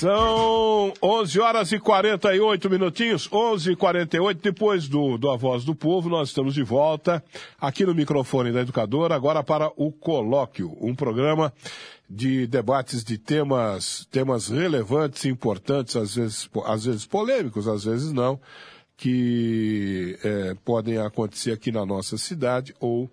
São 11 horas e 48 minutinhos, 11 e 48 depois do, do A Voz do Povo, nós estamos de volta aqui no microfone da Educadora, agora para o Colóquio, um programa de debates de temas, temas relevantes, importantes, às vezes, às vezes polêmicos, às vezes não, que é, podem acontecer aqui na nossa cidade ou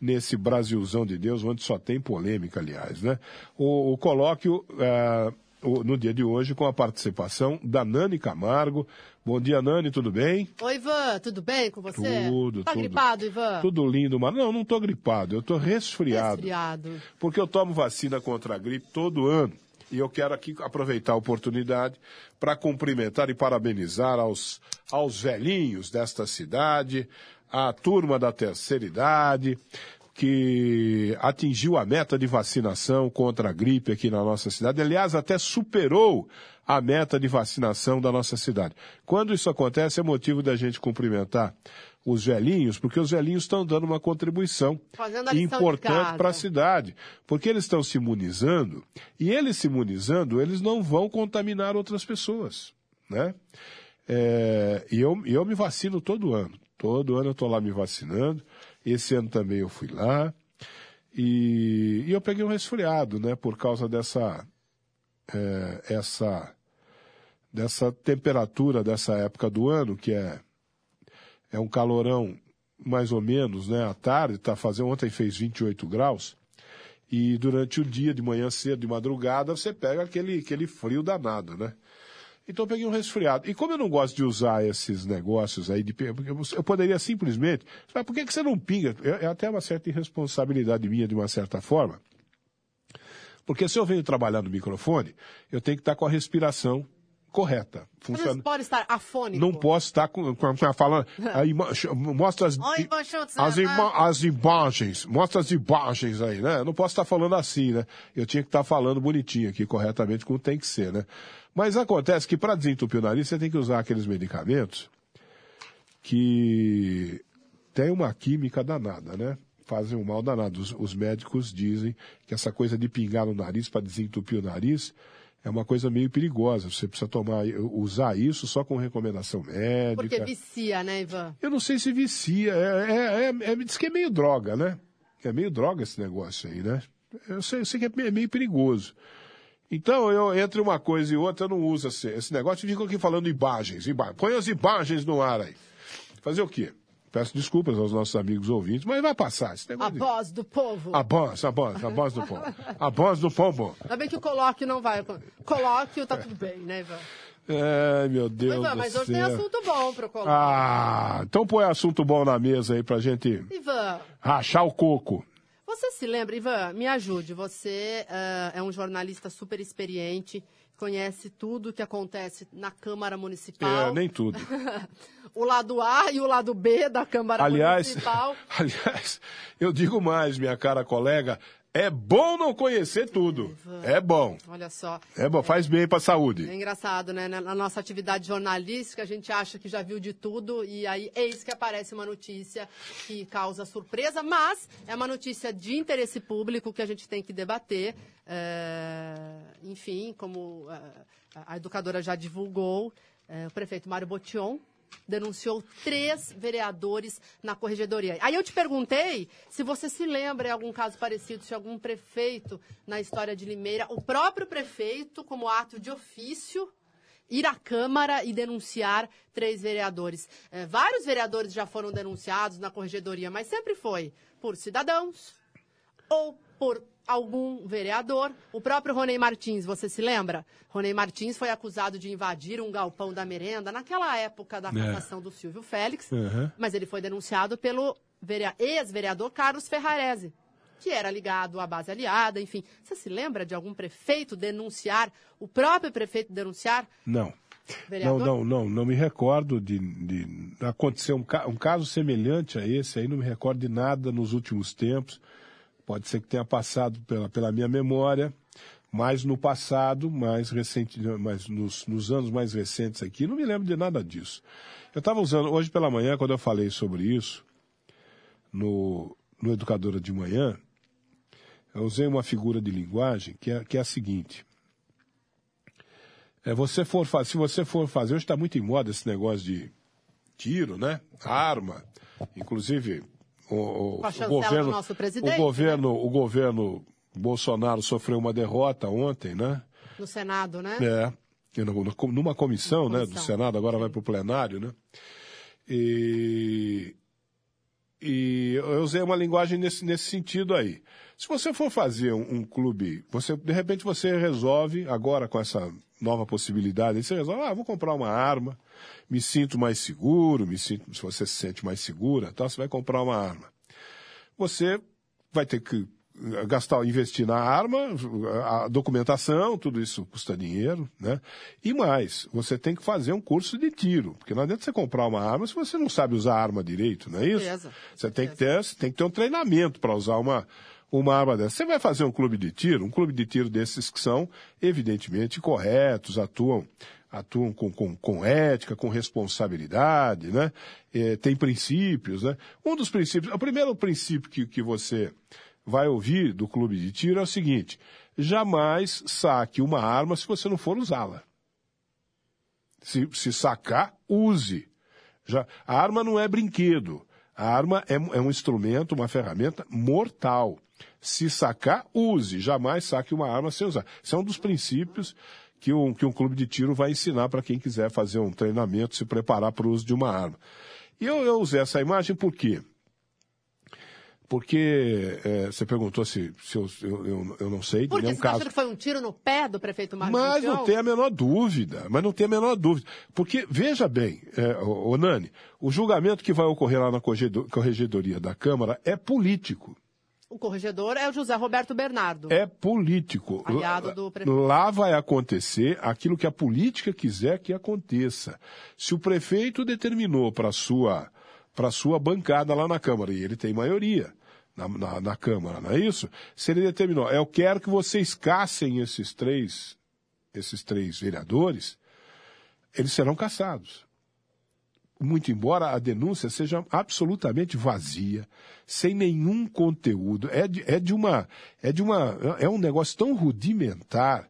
nesse Brasilzão de Deus, onde só tem polêmica, aliás, né? O, o colóquio é, no dia de hoje com a participação da Nani Camargo. Bom dia, Nani, tudo bem? Oi, Ivan, tudo bem com você? Tudo, tá tudo. gripado, Ivan? Tudo lindo, mas não, não tô gripado, eu tô resfriado. Resfriado. Porque eu tomo vacina contra a gripe todo ano. E eu quero aqui aproveitar a oportunidade para cumprimentar e parabenizar aos, aos velhinhos desta cidade, a turma da terceira idade, que atingiu a meta de vacinação contra a gripe aqui na nossa cidade. Aliás, até superou a meta de vacinação da nossa cidade. Quando isso acontece, é motivo da gente cumprimentar os velhinhos, porque os velhinhos estão dando uma contribuição importante para a cidade, porque eles estão se imunizando, e eles se imunizando, eles não vão contaminar outras pessoas, né? É, e eu, eu me vacino todo ano. Todo ano eu estou lá me vacinando. Esse ano também eu fui lá. E, e eu peguei um resfriado, né? Por causa dessa, é, essa, dessa temperatura dessa época do ano, que é, é um calorão mais ou menos, né? À tarde, tá fazendo, ontem fez 28 graus. E durante o dia, de manhã cedo, de madrugada, você pega aquele, aquele frio danado, né? Então eu peguei um resfriado. E como eu não gosto de usar esses negócios aí, de, eu poderia simplesmente. Mas por que, que você não pinga? É, é até uma certa irresponsabilidade minha, de uma certa forma. Porque se eu venho trabalhar no microfone, eu tenho que estar com a respiração correta. Funciona. Não pode estar afônico. Não posso estar com, com, com falando. Aí, mostra as, Oi, as, ima, as imagens. Mostra as imagens aí, né? Eu não posso estar falando assim, né? Eu tinha que estar falando bonitinho aqui, corretamente, como tem que ser, né? Mas acontece que para desentupir o nariz você tem que usar aqueles medicamentos que tem uma química danada, né? Fazem um mal danado. Os, os médicos dizem que essa coisa de pingar no nariz para desentupir o nariz é uma coisa meio perigosa. Você precisa tomar, usar isso só com recomendação médica. Porque vicia, né, Ivan? Eu não sei se vicia. É, é, é, é, diz que é meio droga, né? É meio droga esse negócio aí, né? Eu sei, eu sei que é meio perigoso. Então, eu, entre uma coisa e outra, eu não uso esse, esse negócio e fico aqui falando imagens, imagens. Põe as imagens no ar aí. Fazer o quê? Peço desculpas aos nossos amigos ouvintes, mas vai passar. Esse a de... voz do povo. A voz, a voz, a voz do povo. A voz do povo. Ainda bem que o colóquio não vai. Colóquio tá tudo bem, né, Ivan? É, meu Deus Ivan, mas hoje tem assunto bom pro colóquio. Ah, então põe assunto bom na mesa aí pra gente Ivan. rachar o coco. Você se lembra, Ivan, me ajude, você uh, é um jornalista super experiente, conhece tudo o que acontece na Câmara Municipal. É, nem tudo. o lado A e o lado B da Câmara aliás, Municipal. Aliás, eu digo mais, minha cara colega, é bom não conhecer tudo. É bom. Olha só. É bom, faz bem para a saúde. É engraçado, né? Na nossa atividade jornalística, a gente acha que já viu de tudo e aí eis que aparece uma notícia que causa surpresa, mas é uma notícia de interesse público que a gente tem que debater. É... Enfim, como é, a educadora já divulgou, é, o prefeito Mário Botion denunciou três vereadores na corregedoria. Aí eu te perguntei se você se lembra em algum caso parecido, se algum prefeito na história de Limeira, o próprio prefeito, como ato de ofício, ir à Câmara e denunciar três vereadores. É, vários vereadores já foram denunciados na corregedoria, mas sempre foi por cidadãos ou por algum vereador. O próprio Ronei Martins, você se lembra? Ronei Martins foi acusado de invadir um galpão da merenda naquela época da cassação do Silvio Félix, Uhum. mas ele foi denunciado pelo verea- ex-vereador Carlos Ferrarese, que era ligado à base aliada, enfim. Você se lembra de algum prefeito denunciar, o próprio prefeito denunciar Não. Não, não, não, não me recordo de, de acontecer um, ca- um caso semelhante a esse aí, não me recordo de nada nos últimos tempos. Pode ser que tenha passado pela, pela minha memória, mas no passado, mais recente, mas nos, nos anos mais recentes aqui, não me lembro de nada disso. Eu estava usando, hoje pela manhã, quando eu falei sobre isso, no, no Educadora de Manhã, eu usei uma figura de linguagem que é, que é a seguinte. É, você for se você for fazer, hoje está muito em moda esse negócio de tiro, né? Arma. Inclusive, o, o- o governo. do nosso presidente, o governo, o governo Bolsonaro sofreu uma derrota ontem, né? no Senado, né? É. Numa comissão, Numa né, do. Senado, agora vai para o plenário, né? E, e eu usei uma linguagem nesse, nesse sentido aí. Se você for fazer um, um clube, você de repente você resolve, agora com essa nova possibilidade, você resolve, ah, vou comprar uma arma, me sinto mais seguro, me sinto, se você se sente mais segura, tal, você vai comprar uma arma. Você vai ter que eh, gastar, investir na arma, a documentação, tudo isso custa dinheiro, né? E mais, você tem que fazer um curso de tiro, porque não adianta você comprar uma arma se você não sabe usar a arma direito, não é isso? Certeza, Você tem que ter, você tem que ter um treinamento para usar uma uma arma dessa. Você vai fazer um clube de tiro, um clube de tiro desses que são evidentemente corretos, atuam atuam com, com, com ética, com responsabilidade, né? Eh, tem princípios, né? Um dos princípios, o primeiro princípio que, que você vai ouvir do clube de tiro é o seguinte: jamais saque uma arma se você não for usá-la. Se, se sacar, use. Já, a arma não é brinquedo. A arma é, é um instrumento, uma ferramenta mortal. Se sacar, use. Jamais saque uma arma sem usar. Esse é um dos princípios que um, que um clube de tiro vai ensinar para quem quiser fazer um treinamento, se preparar para o uso de uma arma. E eu, eu usei essa imagem por quê? Porque é, você perguntou se, se eu, eu, eu, eu não sei Porque nenhum você tá caso. achando que foi um tiro no pé do prefeito Marcos Mas não tem a menor dúvida, mas não tem a menor dúvida. Porque, veja bem, é, ô, ô, Nani, o julgamento que vai ocorrer lá na corregedo- corregedoria da Câmara é político. O corregedor é o José Roberto Bernardo. É político. Aliado do prefeito. Lá vai acontecer aquilo que a política quiser que aconteça. Se o prefeito determinou para a sua, pra sua bancada lá na Câmara, e ele tem maioria na, na, na Câmara, não é isso? Se ele determinou, eu quero que vocês caçem esses três, esses três vereadores, eles serão caçados muito embora a denúncia seja absolutamente vazia, sem nenhum conteúdo, é de, é de uma, é de uma, é um negócio tão rudimentar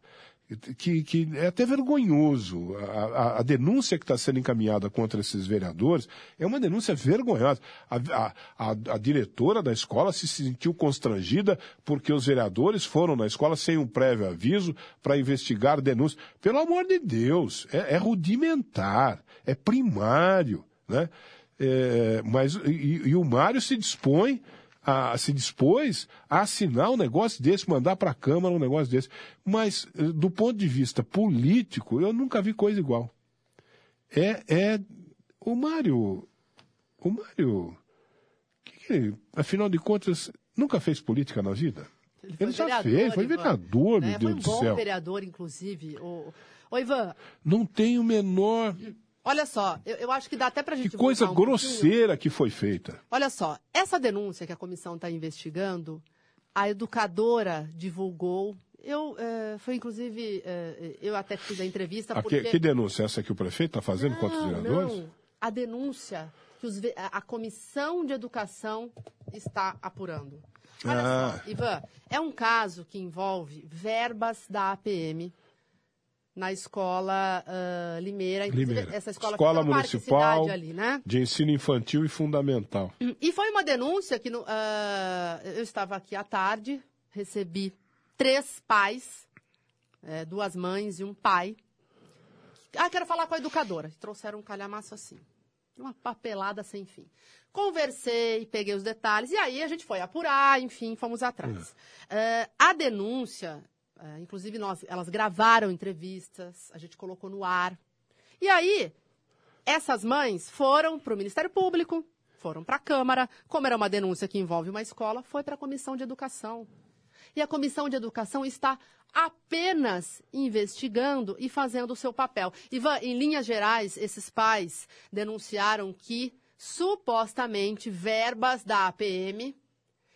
que, que é até vergonhoso. A, a, a denúncia que está sendo encaminhada contra esses vereadores é uma denúncia vergonhosa. A, a, diretora da escola se sentiu constrangida porque os vereadores foram na escola sem um prévio aviso para investigar denúncias. Pelo amor de Deus, é, é rudimentar, é primário, né? É, mas e, e o Mário se dispõe a, se dispôs a assinar um negócio desse, mandar para a Câmara um negócio desse. Mas, eh, do ponto de vista político, eu nunca vi coisa igual. É, é o Mário, o Mário, que que ele, afinal de contas, nunca fez política na vida? Ele Ele já vereador, fez, foi Ivan, vereador, né? meu Deus Foi um do bom céu. vereador, inclusive. O... Ô, Ivan, Não tem o menor. Olha só, eu, eu acho que dá até pra gente Que coisa um pouquinho. grosseira que foi feita. Olha só, essa denúncia que a comissão está investigando, a educadora divulgou. Eu, eh, foi inclusive, eh, eu até fiz a entrevista A porque... que, que denúncia? Essa que o prefeito está fazendo contra os Não, vereadores? não. A denúncia que os a a comissão de educação está apurando. Olha Ah. só, Ivan, é um caso que envolve verbas da APM na escola ah, Limeira, Limeira. essa escola, Escola Municipal ali, né? de ensino infantil e fundamental. E foi uma denúncia que no- ah, eu estava aqui à tarde, recebi três pais, eh, duas mães e um pai, Ah, quero falar com a educadora. Trouxeram um calhamaço assim. Uma papelada sem fim. Conversei, peguei os detalhes, e aí a gente foi apurar, enfim, fomos atrás. É, a denúncia, é, inclusive nós, elas gravaram entrevistas, a gente colocou no ar. E aí, essas mães foram para o Ministério Público, foram para a Câmara. Como era uma denúncia que envolve uma escola, foi para a Comissão de Educação. E a Comissão de Educação está apenas investigando e fazendo o seu papel. Ivan, em linhas gerais, esses pais denunciaram que supostamente verbas da APM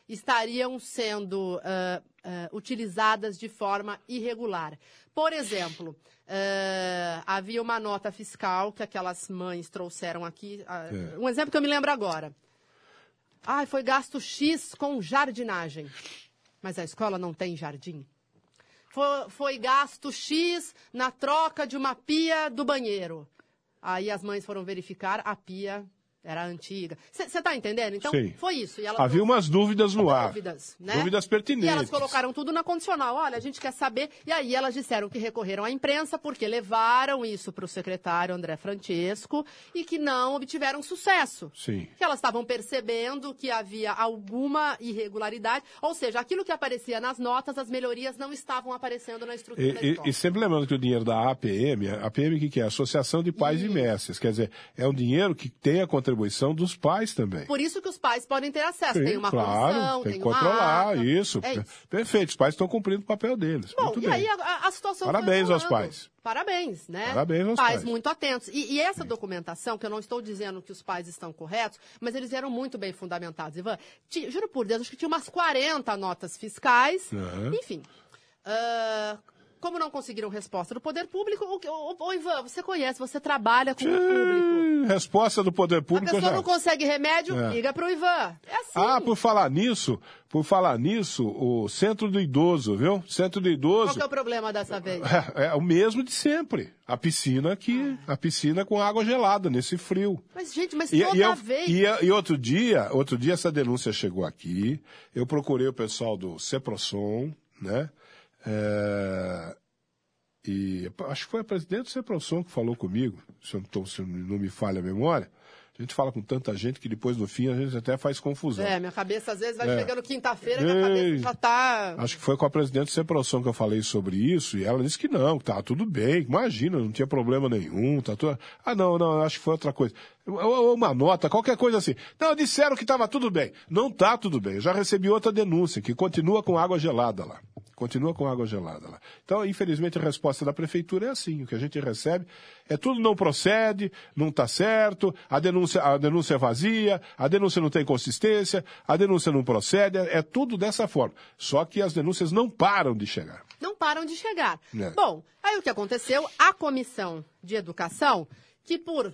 estariam sendo uh, uh, utilizadas de forma irregular. Por exemplo, uh, havia uma nota fiscal que aquelas mães trouxeram aqui. É. Um exemplo que eu me lembro agora. Ah, foi gasto X com jardinagem. Mas a escola não tem jardim. Foi, foi gasto X na troca de uma pia do banheiro. Aí as mães foram verificar, a pia era antiga. Você está entendendo? Então, Sim. foi isso. E Havia umas dúvidas no ar. dúvidas, né? Dúvidas E pertinentes. elas colocaram tudo na condicional. Olha, a gente quer saber. E aí elas disseram que recorreram à imprensa porque levaram isso para o secretário André Francesco e que não obtiveram sucesso. Sim. Que elas estavam percebendo que havia alguma irregularidade. Ou seja, aquilo que aparecia nas notas, as melhorias não estavam aparecendo na estrutura da E, escola. e- e sempre lembrando que o dinheiro da APM, a APM o que, que é? Associação de Pais e Isso. Mestres. Quer dizer, é um dinheiro que tem a contribuição dos pais também. Por isso que os pais podem ter acesso. Sim, tem uma claro, comissão, tem tem, que controlar ata. isso. É isso. Perfeito, os pais estão cumprindo o papel deles. Bom, Muito e bem. aí a, a- situação Parabéns foi aos pais. Parabéns, né? Parabéns aos pais. muito atentos. E, e essa documentação, que eu não estou dizendo que os pais estão corretos, mas eles eram muito bem fundamentados, Ivan. Juro por Deus, acho que tinha umas 40 notas fiscais. Aham. Enfim. ah, como não conseguiram resposta do poder público, o, ô, ô, Ivan, você conhece, você trabalha com o público. Resposta do poder A público pessoa já. não consegue remédio, É. liga pro Ivan. É assim. Ah, por falar nisso, por falar nisso, o centro do idoso, viu? Centro do Qual idoso que é o problema dessa vez? é, é o mesmo de sempre. A piscina aqui, a piscina com água gelada nesse frio. Mas, gente, mas E, toda e eu- vez. e, e outro dia, outro dia essa denúncia chegou aqui. Eu procurei o pessoal do Ceprosom, né? É, e acho que foi a presidente do Ceprosom que falou comigo, se, eu não, tô- se não me falha a memória. A gente fala com tanta gente que depois no fim a gente até faz confusão. É, minha cabeça às vezes vai É. chegando quinta-feira minha cabeça já tá. Acho que foi com a presidente do Ceprosom que eu falei sobre isso, e ela disse que não, que tá tudo bem, imagina, não tinha problema nenhum, tá tudo... Ah, não, não, acho que foi outra coisa. Uma nota, qualquer coisa assim. Não, disseram que estava tudo bem. Não tá tudo bem. Eu já recebi outra denúncia, que continua com água gelada lá. Continua com água gelada lá. Então, infelizmente, a resposta da prefeitura é assim. O que a gente recebe é tudo não procede, não está certo, a denúncia, a denúncia é vazia, a denúncia não tem consistência, a denúncia não procede, é, é tudo dessa forma. Só que as denúncias não param de chegar. Não param de chegar. É. Bom, aí o que aconteceu? A comissão de educação, que por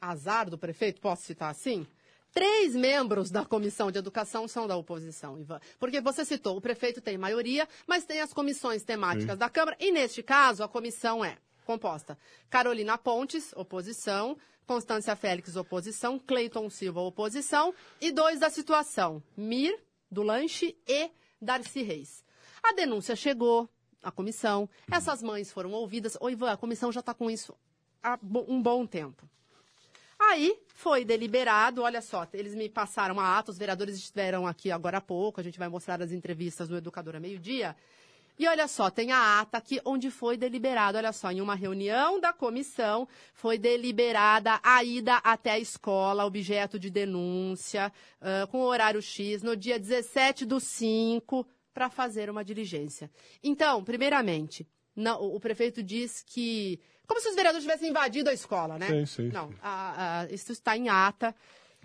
azar do prefeito, posso citar assim? Três membros da comissão de educação são da oposição, Ivan. Porque você citou, o prefeito tem maioria, mas tem as comissões temáticas da Câmara, e neste caso a comissão é composta Carolina Pontes, oposição, Constância Félix, oposição, Cleiton Silva, oposição, e dois da situação, Mir, do Lanche, e Darcy Reis. A denúncia chegou à comissão, essas mães foram ouvidas. Ô, Ivan, a comissão já está com isso há um bom tempo. Aí foi deliberado, olha só, eles me passaram a ata, os vereadores estiveram aqui agora há pouco, a gente vai mostrar as entrevistas do Educador a meio-dia. E olha só, tem a ata aqui onde foi deliberado, olha só, em uma reunião da comissão, foi deliberada a ida até a escola, objeto de denúncia, ãh, com horário X, no dia 17 do 5, para fazer uma diligência. Então, primeiramente, não, o prefeito diz que. Como se os vereadores tivessem invadido a escola, né? Sim, sim, Não, a- a- isso está em ata.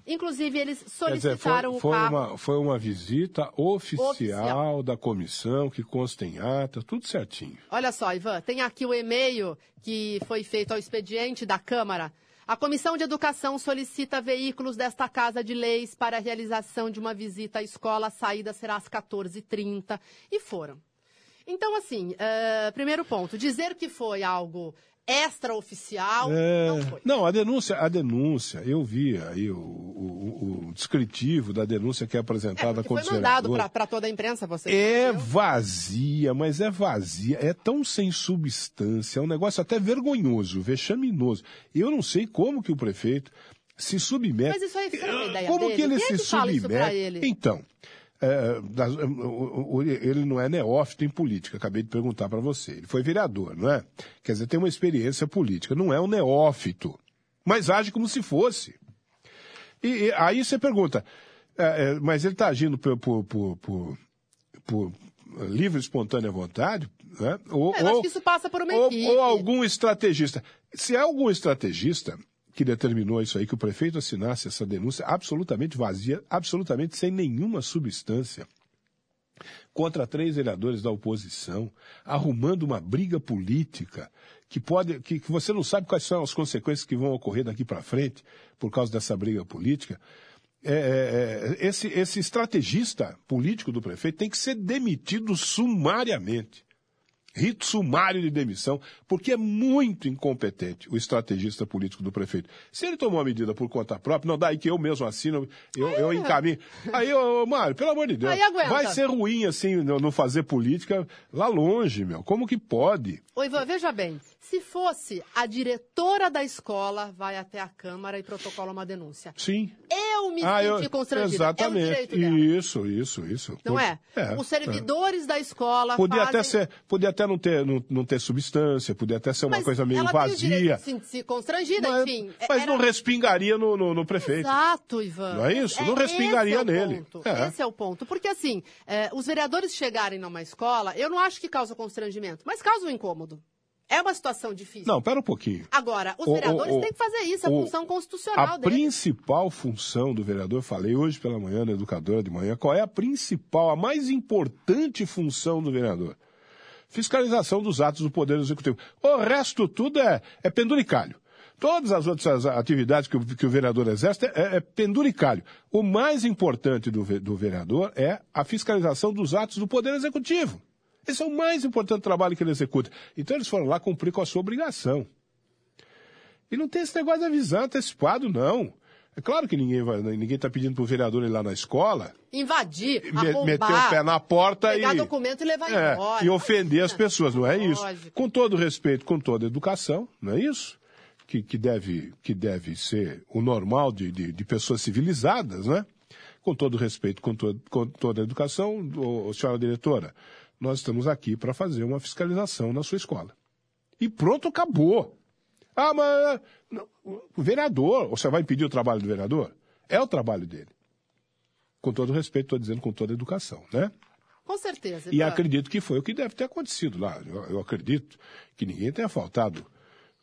Inclusive, eles Quer dizer, solicitaram foi, foi uma, foi uma visita oficial, Oficial. da comissão, que consta em ata, tudo certinho. Olha só, Ivan, tem aqui o e-mail que foi feito ao expediente da Câmara. A Comissão de Educação solicita veículos desta Casa de Leis para a realização de uma visita à escola. A saída será às 14h30. E foram. Então, assim, eh, primeiro ponto, dizer que foi algo extraoficial É, não foi. não, a denúncia, a denúncia, eu vi aí o, o- o- descritivo da denúncia que é É, apresentada porque contra foi mandado para toda a imprensa, você É entendeu? vazia, mas é vazia, é tão sem substância, é um negócio até vergonhoso, vexaminoso. Eu não sei como que o prefeito se submete. Mas isso aí foi uma ideia Como dele? que ele Quem é se que isso pra submete? ele? Então, é, o- o- ele não é neófito em política, acabei de perguntar para você. Ele foi vereador, não é? Quer dizer, tem uma experiência política, não é um neófito, mas age como se fosse. E, e aí você pergunta, é, é, mas ele está agindo por, por, por, por- por livre e espontânea vontade? Né? Ou, É, eu acho que isso passa por uma ou, equipe. ou algum estrategista. Se é algum estrategista que determinou isso aí, que o prefeito assinasse essa denúncia absolutamente vazia, absolutamente sem nenhuma substância, contra três vereadores da oposição, arrumando uma briga política que pode, que, que você não sabe quais são as consequências que vão ocorrer daqui para frente por causa dessa briga política. É, é, é, esse, esse estrategista político do prefeito tem que ser demitido sumariamente. Rito sumário de demissão, porque é muito incompetente o estrategista político do prefeito. Se ele tomou uma medida por conta própria, não, daí que eu mesmo assino, eu, eu encaminho. Aí, ô, Mário, pelo amor de Deus, Aí vai ser ruim assim no fazer política lá longe, meu. Como que pode? Ô, Ivan, veja bem, se fosse a diretora da escola, vai até a Câmara e protocola uma denúncia. Sim. Eu me Ah, senti eu- constrangida. Exatamente. É direito dela. Isso, isso, isso. Não Pode- é? Os servidores da escola Podia fazem... até, ser, podia até não, ter, não, não ter substância, podia até ser uma Mas coisa meio ela tem vazia. de se sentir constrangida, Mas, enfim. mas era- não respingaria no, no, no prefeito. Exato, Ivan. Não é isso? Não respingaria esse é nele. ponto. É. Esse é o ponto. Porque, assim, é, os vereadores chegarem numa escola, eu não acho que causa constrangimento, mas causa um incômodo. É uma situação difícil. Não, pera um pouquinho. Agora, os O- vereadores o- têm que fazer isso, é a função constitucional A deles. principal função do vereador, falei hoje pela manhã na educadora de manhã, qual é a principal, a mais importante função do vereador? Fiscalização dos atos do Poder Executivo. O resto tudo é, é penduricalho. Todas as outras atividades que o, que o vereador exerce é, é penduricalho. O mais importante do, do vereador é a fiscalização dos atos do Poder Executivo. Esse é o mais importante trabalho que ele executa. Então eles foram lá cumprir com a sua obrigação. E não tem esse negócio de avisar antecipado, não. É claro que ninguém vai, ninguém está pedindo para o vereador ir lá na escola, Invadir, me- arrombar, meter o pé na porta pegar e, documento e levar é, embora. e ofender as pessoas, não é isso? Lógico. Com todo respeito, com toda educação, não é isso? Que, que, deve, que deve ser o normal de, de, de pessoas civilizadas, né? Com todo respeito, com, to, com toda a educação, ô, senhora diretora, nós estamos aqui para fazer uma fiscalização na sua escola. E pronto, acabou. Ah, mas não, o vereador, você vai impedir o trabalho do vereador? É o trabalho dele. Com todo respeito, estou dizendo com toda educação, né? Com certeza. E acredito que foi o que deve ter acontecido lá. Eu, eu acredito que ninguém tenha faltado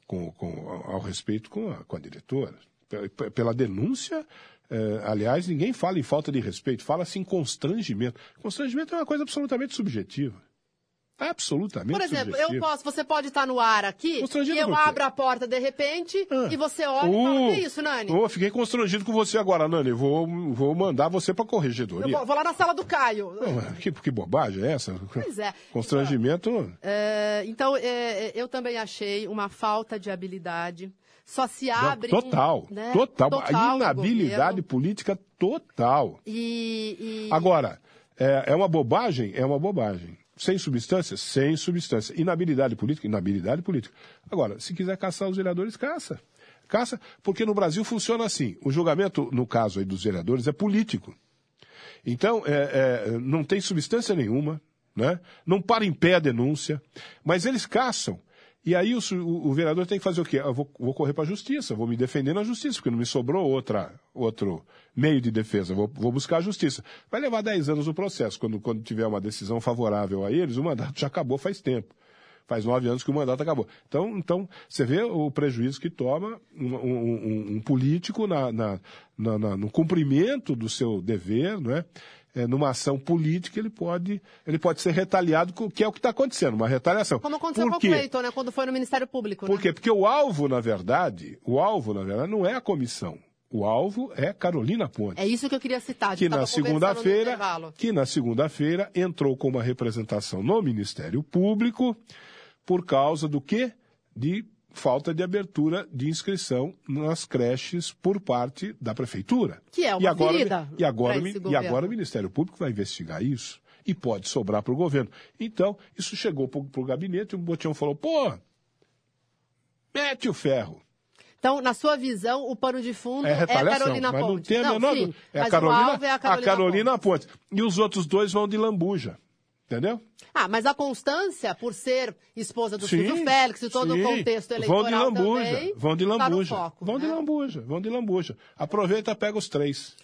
com, com- ao respeito com a, com a diretora. Pe- Pela denúncia, eh, aliás, ninguém fala em falta de respeito, fala-se em constrangimento. Constrangimento é uma coisa absolutamente subjetiva. Absolutamente Por exemplo, eu posso, você pode estar no ar aqui e eu abro a porta de repente Ah. e você olha e fala, que isso, Nani? Oh, fiquei constrangido com você agora, Nani. Vou, vou mandar você para Eu corregedoria. vou, vou lá na sala do Caio. Ah, Que, que bobagem é essa? Pois é. Constrangimento. É, então, é, é, eu também achei uma falta de habilidade. Só se abre. total, né, total. A inabilidade política total. E, e- Agora, é, é uma bobagem? É uma bobagem. Sem substância? Sem substância. Inabilidade política? Inabilidade política. Agora, se quiser caçar os vereadores, caça. Caça, porque no Brasil funciona assim. O julgamento, no caso aí dos vereadores, é político. Então, é, é, não tem substância nenhuma, né? não para em pé a denúncia, mas eles caçam. E aí o, o- vereador tem que fazer o quê? Eu vou, vou correr para a justiça, vou me defender na justiça, porque não me sobrou outra, outro meio de defesa, vou, vou buscar a justiça. Vai levar 10 anos o processo. Quando, quando tiver uma decisão favorável a eles, o mandato já acabou faz tempo. Faz nove anos que o mandato acabou. Então, então você vê o prejuízo que toma um, um- um- político na- na- na- no cumprimento do seu dever, não é? É, numa ação política, ele pode, ele pode ser retaliado, com- que é o que está acontecendo, uma retaliação. Como aconteceu com o? Cleiton, né? Quando foi no Ministério Público. Por né? quê? Porque o alvo, na verdade, o alvo, na verdade, não é a comissão. O alvo é Carolina Ponte. É isso que eu queria citar. que na segunda-feira, que na segunda-feira entrou com uma representação no Ministério Público por causa do quê? De falta de abertura de inscrição nas creches por parte da prefeitura. Que é uma e agora, ferida e agora, e agora o Ministério Público vai investigar isso e pode sobrar para o governo. Então, isso chegou para o gabinete e o Botião falou, pô, mete o ferro. Então, na sua visão, o pano de fundo É é, Carolina mas não Pontes. tem a menor sim. É a Carolina, é a Carolina, a Carolina Pontes. E os outros dois vão de lambuja. Entendeu? Ah, mas a Constância, por ser esposa do Silvio Félix e todo sim. o contexto Vão de eleitoral lambuja, também, vão de tá lambuja. foco, vão de né? lambuja, vão de lambuja. Aproveita, pega os três.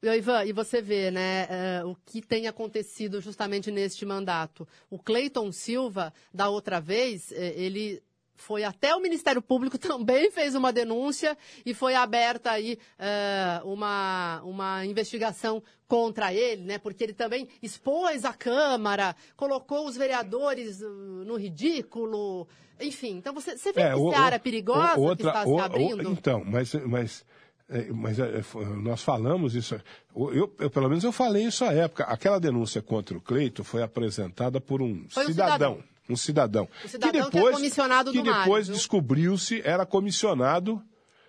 E, Ivan, e você vê, né, eh, o que tem acontecido justamente neste mandato. O Cleiton Silva, da outra vez, eh, ele foi até o Ministério Público, também fez uma denúncia e foi aberta aí eh, uma, uma investigação contra ele, né, porque ele também expôs a Câmara, colocou os vereadores uh, no ridículo, enfim. Então, você, você vê É, que o- seara o- perigosa o- que está se abrindo? então, mas, mas, é, mas é, f- nós falamos isso. Eu, eu, pelo menos eu falei isso à época. Aquela denúncia contra o Cleito foi apresentada por um Foi um cidadão. cidadão. Um cidadão. O cidadão que é comissionado que depois descobriu-se era comissionado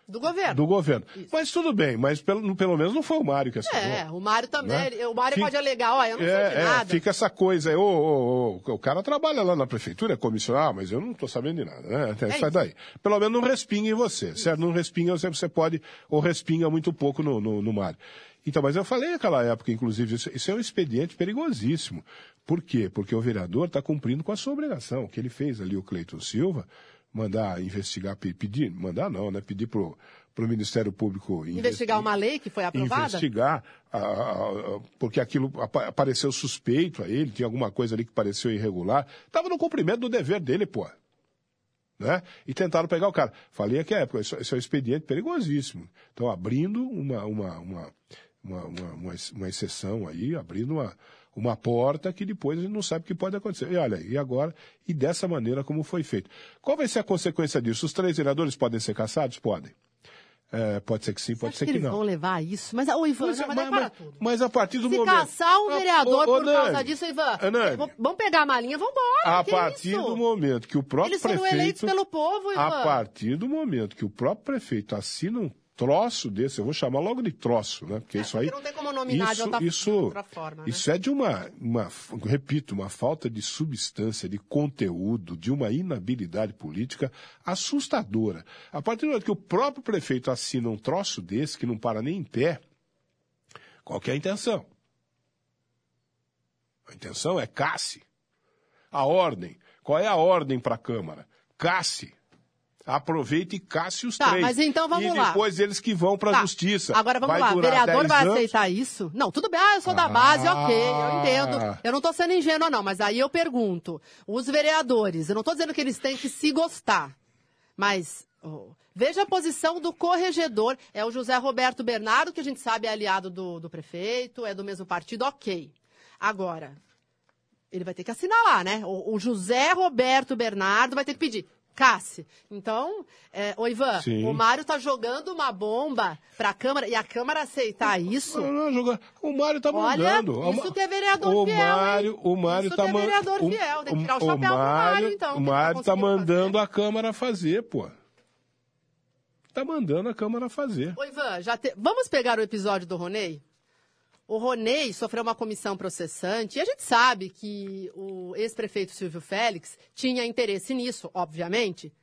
Do governo. do governo. Mas tudo bem, mas pelo, pelo menos não foi o Mário que assinou. É, o Mário também. Né? o Mário Fica- pode alegar, ó, eu não sei de É, é, nada. fica essa coisa aí, ô, ô, ô, o cara trabalha lá na prefeitura, é comissionário, ah, mas eu não estou sabendo de nada, né? Até É sai isso. daí. Pelo menos não respinga em você, certo? Não respinga, você pode, ou respinga muito pouco no, no, no Mário. Então, mas eu falei naquela época, inclusive, isso, isso é um expediente perigosíssimo. Por quê? Porque o vereador está cumprindo com a sua obrigação. O que ele fez ali, o Cleiton Silva, mandar investigar, pe- pedir, mandar não, né? Pedir pro, pro Ministério Público Investigar uma lei que foi aprovada? investigar, ah, ah, ah, porque aquilo apa- apareceu suspeito a ele, tinha alguma coisa ali que pareceu irregular. Estava no cumprimento do dever dele, pô. Né? E tentaram pegar o cara. Falei aqui a época, isso, isso é um expediente perigosíssimo. Então, abrindo uma, uma, uma, uma, uma, uma, exceção aí, abrindo uma, uma porta que depois a gente não sabe o que pode acontecer. E olha, e agora, e dessa maneira como foi feito. Qual vai ser a consequência disso? Os três vereadores podem ser caçados? Podem. É, pode ser que sim, Você pode acha ser que que eles não. vão levar isso? Mas, ô, Ivan, Mas, não, mas, mas- daí para mas- tudo. mas a partir do Se momento. caçar um Ah, vereador ô, ô, por causa Nani, disso, Ivan, Nani, vamos- vamos pegar a malinha, vamos embora. a partir do momento que o próprio Eles foram prefeito. eleitos pelo povo, Ivan. A partir do momento que o próprio prefeito assina um troço desse, eu vou chamar logo de troço, né? Porque É, isso aí. porque não tem como nominar de isso, outra- isso, de outra forma, né? Isso é de uma, uma, repito, uma falta de substância, de conteúdo, de uma inabilidade política assustadora. A partir do momento que o próprio prefeito assina um troço desse, que não para nem em pé, qual que é a intenção? A intenção é casse. A ordem. Qual é a ordem para a Câmara? Casse. Aproveite e casse os Tá, três. mas então vamos e lá. depois eles que vão para a Tá, justiça. Agora vamos vai lá, o vereador 10 vai anos. aceitar isso? Não, tudo bem, ah, eu sou da base, Ah. ok, eu entendo. Eu não tô sendo ingênua, não, mas aí eu pergunto: os vereadores, eu não tô dizendo que eles têm que se gostar, mas. oh, veja a posição do corregedor. É o José Roberto Bernardo, que a gente sabe é aliado do, do prefeito, é do mesmo partido, ok. Agora, ele vai ter que assinar lá, né? O, o José Roberto Bernardo vai ter que pedir. Cassi. Então, é, ô Ivan, Sim. o Mário tá jogando uma bomba pra Câmara e a Câmara aceitar isso. Não, não, joga- O Mário tá Olha, mandando. isso que é vereador o fiel, Mário, hein? O Mário Isso tá que é vereador fiel, tem que tirar o o chapéu pro Mário, então, O tá Mário tá mandando fazer. a Câmara fazer, pô. Tá mandando a Câmara fazer. Ô Ivan, já te- vamos pegar o episódio do Ronei? O Ronei sofreu uma comissão processante e a gente sabe que o ex-prefeito Silvio Félix tinha interesse nisso, obviamente.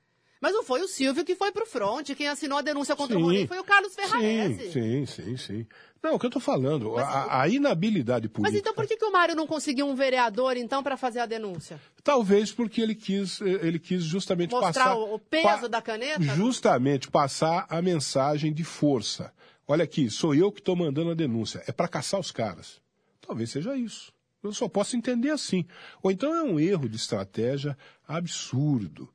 Mas não foi o Silvio que foi pro front, quem assinou a denúncia contra o Ronei foi o Carlos Ferrarese. Sim, sim, sim, sim. Não, o que eu tô falando, a, a inabilidade política. Mas então por que, que o Mário não conseguiu um vereador, então, para fazer a denúncia? Talvez porque ele quis, eh, ele quis justamente Mostrar passar... o- o peso da caneta? Justamente passar a mensagem de força. Olha aqui, sou eu que estou mandando a denúncia. É para caçar os caras. Talvez seja isso. Eu só posso entender assim. Ou então é um erro de estratégia absurdo.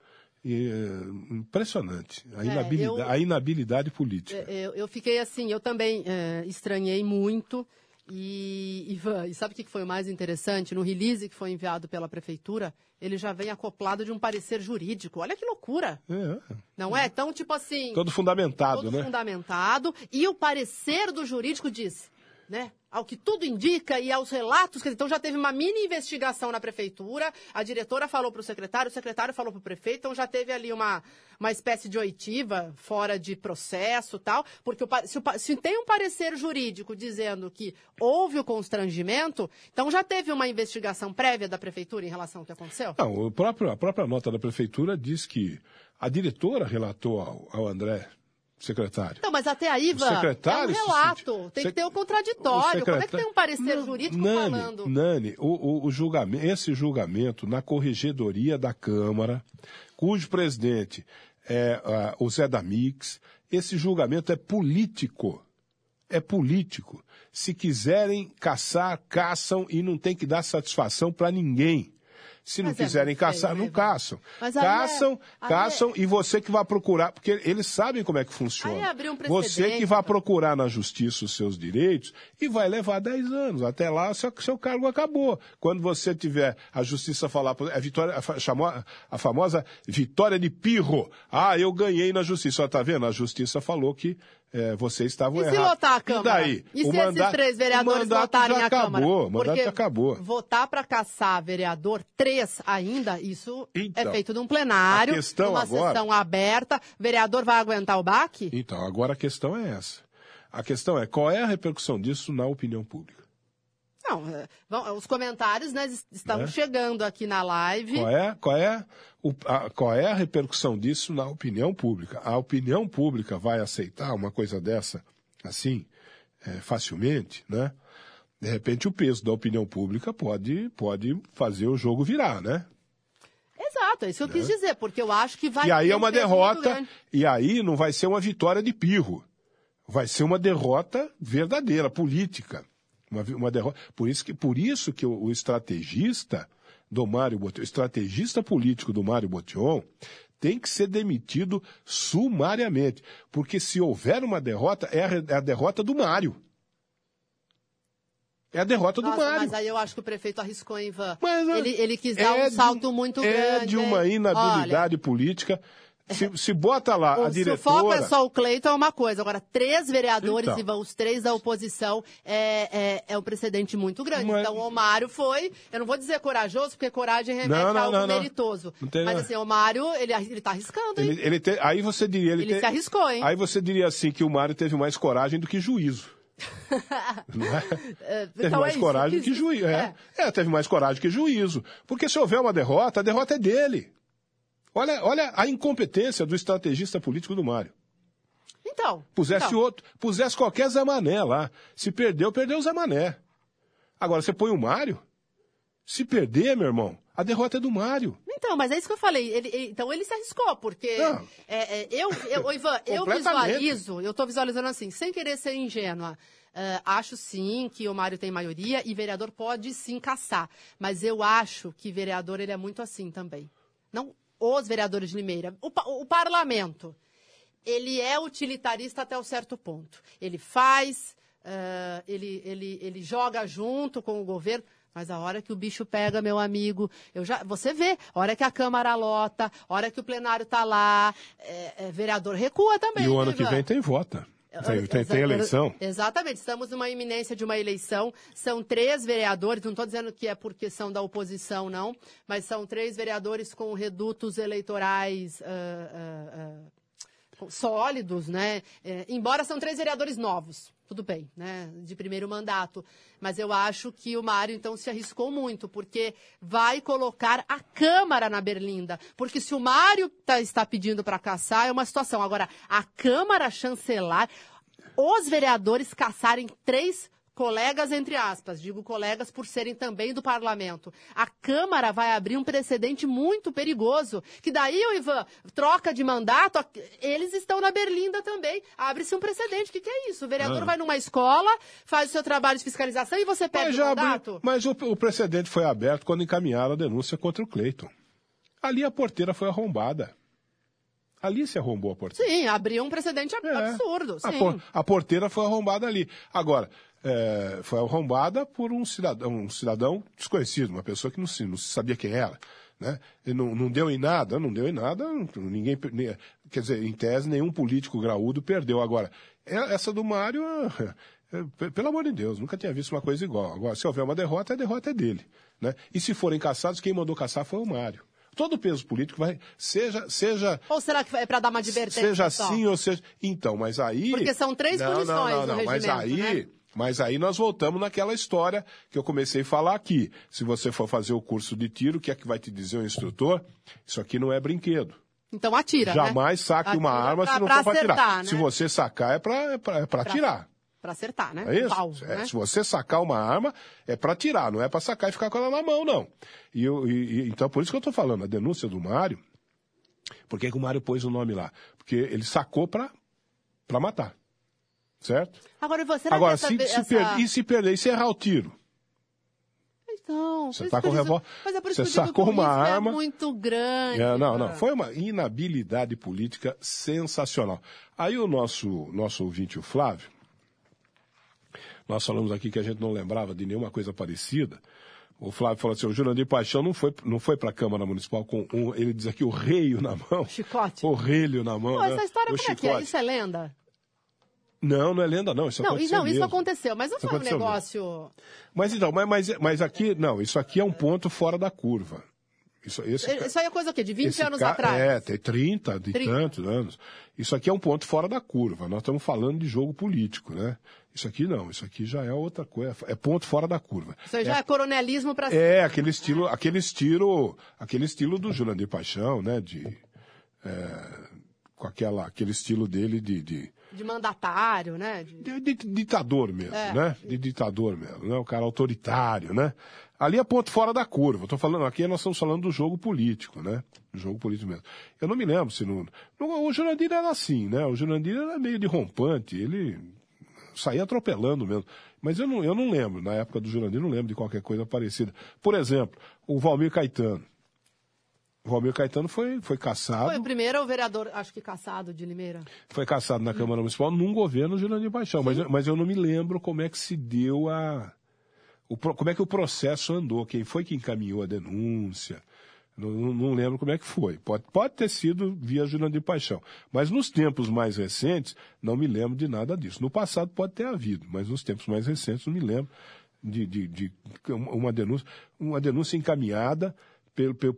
E, eh, impressionante. A, É, inabilidade, eu- a inabilidade política. É, Eu, eu fiquei assim, eu também é, estranhei muito. E, Ivan, e sabe o que foi o mais interessante? No release que foi enviado pela prefeitura, ele já vem acoplado de um parecer jurídico. Olha que loucura! É, Não é? Então, tipo assim. todo fundamentado, todo né? fundamentado. E o parecer do jurídico diz, né? ao que tudo indica e aos relatos, dizer, então já teve uma mini investigação na prefeitura, a diretora falou para o secretário, o secretário falou para o prefeito, então já teve ali uma, uma espécie de oitiva fora de processo tal, porque o, se, o, se tem um parecer jurídico dizendo que houve o constrangimento, então já teve uma investigação prévia da prefeitura em relação ao que aconteceu? Não, o próprio, a própria nota da prefeitura diz que a diretora relatou ao, ao André secretário. Não, mas até aí, Ivan, é um relato. Tem que ter o contraditório. O Como é que tem um parecer jurídico Nani, falando? Nani, o, o, o julgamento, esse julgamento na corregedoria da Câmara, cujo presidente é uh, o Zé da Mix, esse julgamento é político. É político. Se quiserem caçar, caçam e não tem que dar satisfação para ninguém. Se não Mas é quiserem é caçar, feio, não caçam. Mas caçam, é, caçam é... e você que vai procurar, porque eles sabem como é que funciona. Um você que vai procurar na justiça os seus direitos e vai levar 10 anos. Até lá, seu, seu cargo acabou. Quando você tiver a justiça falar, a vitória, a, chamou a famosa vitória de pirro. Ah, eu ganhei na justiça. Ó, tá vendo? A justiça falou que é, vocês estavam errados. E se lotar a Câmara? E daí? E se manda... esses três vereadores votarem a acabou, Câmara? O mandato Porque acabou. votar para caçar vereador, três ainda, isso é então, é feito num plenário, a questão numa agora... sessão aberta. Vereador vai aguentar o baque? Então, agora a questão é essa. A questão é qual é a repercussão disso na opinião pública? Não, é, os comentários né, estão é. chegando aqui na live. Qual é, qual, é o, a, qual é a repercussão disso na opinião pública? A opinião pública vai aceitar uma coisa dessa assim, é, facilmente, né? De repente o peso da opinião pública pode, pode fazer o jogo virar, né? Exato, é isso que eu quis né? dizer, porque eu acho que vai. E aí é uma derrota, e aí não vai ser uma vitória de pirro. Vai ser uma derrota verdadeira, política. Uma, uma derrota. Por isso que, por isso que o, o estrategista do Mário Botion, o estrategista político do Mário Botion, tem que ser demitido sumariamente. Porque se houver uma derrota, é a, é a derrota do Mário. É a derrota Nossa, do Mário. Mas aí eu acho que o prefeito arriscou, Ivan. Mas, ele, ele quis dar é um salto muito é grande. É de uma inabilidade Olha, política se, se bota lá o, a diretora... Se o foco é só o Cleiton, é uma coisa. Agora, três vereadores então. e vão os três da oposição é, é, é um precedente muito grande. Mas... Então, o Mário foi, eu não vou dizer corajoso, porque coragem remete não, não, a algo não, meritoso. Mas assim, o Mário, ele, ele tá arriscando, hein? Ele, ele te, aí você diria... Ele, ele te, se arriscou, hein? Aí você diria assim, que o Mário teve mais coragem do que juízo. é? teve então mais é coragem que, que juízo. É. é. é, teve mais coragem que juízo. Porque se houver uma derrota, a derrota é dele. Olha, olha a incompetência do estrategista político do Mário. Então. Pusesse então. outro, pusesse qualquer Zé Mané lá. Se perdeu, perdeu o Zé Mané. Agora, você põe o Mário? Se perder, meu irmão, a derrota é do Mário. Então, mas é isso que eu falei. Ele, ele, então ele se arriscou, porque é, é, eu, eu, Ivan, eu visualizo, eu estou visualizando assim, sem querer ser ingênua. Uh, acho sim que o Mário tem maioria e vereador pode sim caçar. Mas eu acho que vereador ele é muito assim também. Não, os vereadores de Limeira, o, o parlamento, ele é utilitarista até um certo ponto. Ele faz, uh, ele, ele, ele joga junto com o governo. Mas a hora que o bicho pega, meu amigo, eu já, você vê, a hora que a Câmara lota, a hora que o plenário está lá, é, é, vereador recua também. E o ano que vem tem vota. Tem, tem, tem, eleição? Exatamente, estamos numa iminência de uma eleição. São três vereadores, não estou dizendo que é porque são da oposição, não, mas são três vereadores com redutos eleitorais uh, uh, uh, sólidos, né? É, embora são três vereadores novos, tudo bem, né? De primeiro mandato. Mas eu acho que o Mário, então, se arriscou muito, porque vai colocar a Câmara na berlinda. Porque se o Mário tá, está pedindo para caçar, é uma situação. Agora, a Câmara chancelar, os vereadores caçarem três colegas, entre aspas, digo colegas por serem também do parlamento. A Câmara vai abrir um precedente muito perigoso, que daí, o Ivan, troca de mandato, eles estão na berlinda também. Abre-se um precedente. O que, que, é isso? O vereador ah. vai numa escola, faz o seu trabalho de fiscalização e você perde o mandato? Abri... Mas o, o precedente foi aberto quando encaminharam a denúncia contra o Cleiton. Ali a porteira foi arrombada. Ali se arrombou a porteira. Sim, abriu um precedente é. absurdo. A, por, a, porteira foi arrombada ali. Agora, é, foi arrombada por um cidadão, um cidadão desconhecido, uma pessoa que não, se, não sabia quem era. Né? Não, não deu em nada, não deu em nada, ninguém, quer dizer, em tese, nenhum político graúdo perdeu. Agora, é, essa do Mário, É, pelo amor de Deus, nunca tinha visto uma coisa igual. Agora, se houver uma derrota, a derrota é dele. Né? E se forem caçados, quem mandou caçar foi o Mário. Todo o peso político vai. Seja. seja ou será que é para dar uma advertência? Seja assim ou seja. Então, mas aí. Porque são três não, punições não, não, no não, Mas aí. Né? Mas aí nós voltamos naquela história que eu comecei a falar aqui. Se você for fazer o curso de tiro, o que é que vai te dizer o instrutor? Isso aqui não é brinquedo. Então atira. Jamais né? saque atira uma arma pra, se não for para atirar. Né? Se você sacar, é para é pra, é pra atirar. Para acertar, né? É isso? Pau, é, né? Se você sacar uma arma, é para atirar, não é para sacar e ficar com ela na mão, não. E, eu, e, então, por isso que eu estou falando, a denúncia do Mário, por que, que o Mário pôs o nome lá? Porque ele sacou para matar. Certo? Agora, você Agora, se, essa... se perder, e se perder, e se errar o tiro? Então, você tá com revólver. É você sacou uma arma. É muito grande. É, não, não. Foi uma inabilidade política sensacional. Aí o nosso, nosso ouvinte, o Flávio, nós falamos aqui que a gente não lembrava de nenhuma coisa parecida. O Flávio falou assim: o Jurandir Paixão não foi, não foi para a Câmara Municipal com um, ele diz aqui, o reio na mão. Chicote. O relho na mão. Pô, né? essa história o como é que é? Isso é lenda? Não, não é lenda, não. Isso não, aconteceu. Não, mesmo. isso aconteceu, mas não isso foi um negócio. Mesmo. Mas então, mas, mas, mas aqui, não, isso aqui é um ponto fora da curva. Isso, esse, isso aí é coisa o quê? De 20 anos ca... atrás? É, tem 30, de 30. tantos anos. Isso aqui é um ponto fora da curva. Nós estamos falando de jogo político, né? Isso aqui não, isso aqui já é outra coisa, é ponto fora da curva. Isso aí já é, é coronelismo para É, aquele estilo, aquele estilo, aquele estilo do Jurandir Paixão, né? De, é, com aquela, aquele estilo dele de, de de mandatário, né? De... De, de, ditador mesmo, é. né? De ditador mesmo, né? O cara autoritário, né? Ali é ponto fora da curva. Estou falando aqui, nós estamos falando do jogo político, né? Do jogo político mesmo. Eu não me lembro se no, no o Jurandir era assim, né? O Jurandir era meio de rompante, ele saía atropelando mesmo. Mas eu não, eu não lembro, na época do Jurandir, não lembro de qualquer coisa parecida. Por exemplo, o Valmir Caetano. Valmir Caetano foi, foi caçado. Foi o primeiro vereador, acho que caçado de Limeira. Foi caçado na Câmara Municipal num governo Jurandir Paixão. Mas, mas eu não me lembro como é que se deu a. O, como é que o processo andou, quem foi que encaminhou a denúncia. Não, não, não lembro como é que foi. Pode, pode ter sido via Jurandir Paixão. Mas nos tempos mais recentes, não me lembro de nada disso. No passado pode ter havido, mas nos tempos mais recentes não me lembro de, de, de uma denúncia, uma denúncia encaminhada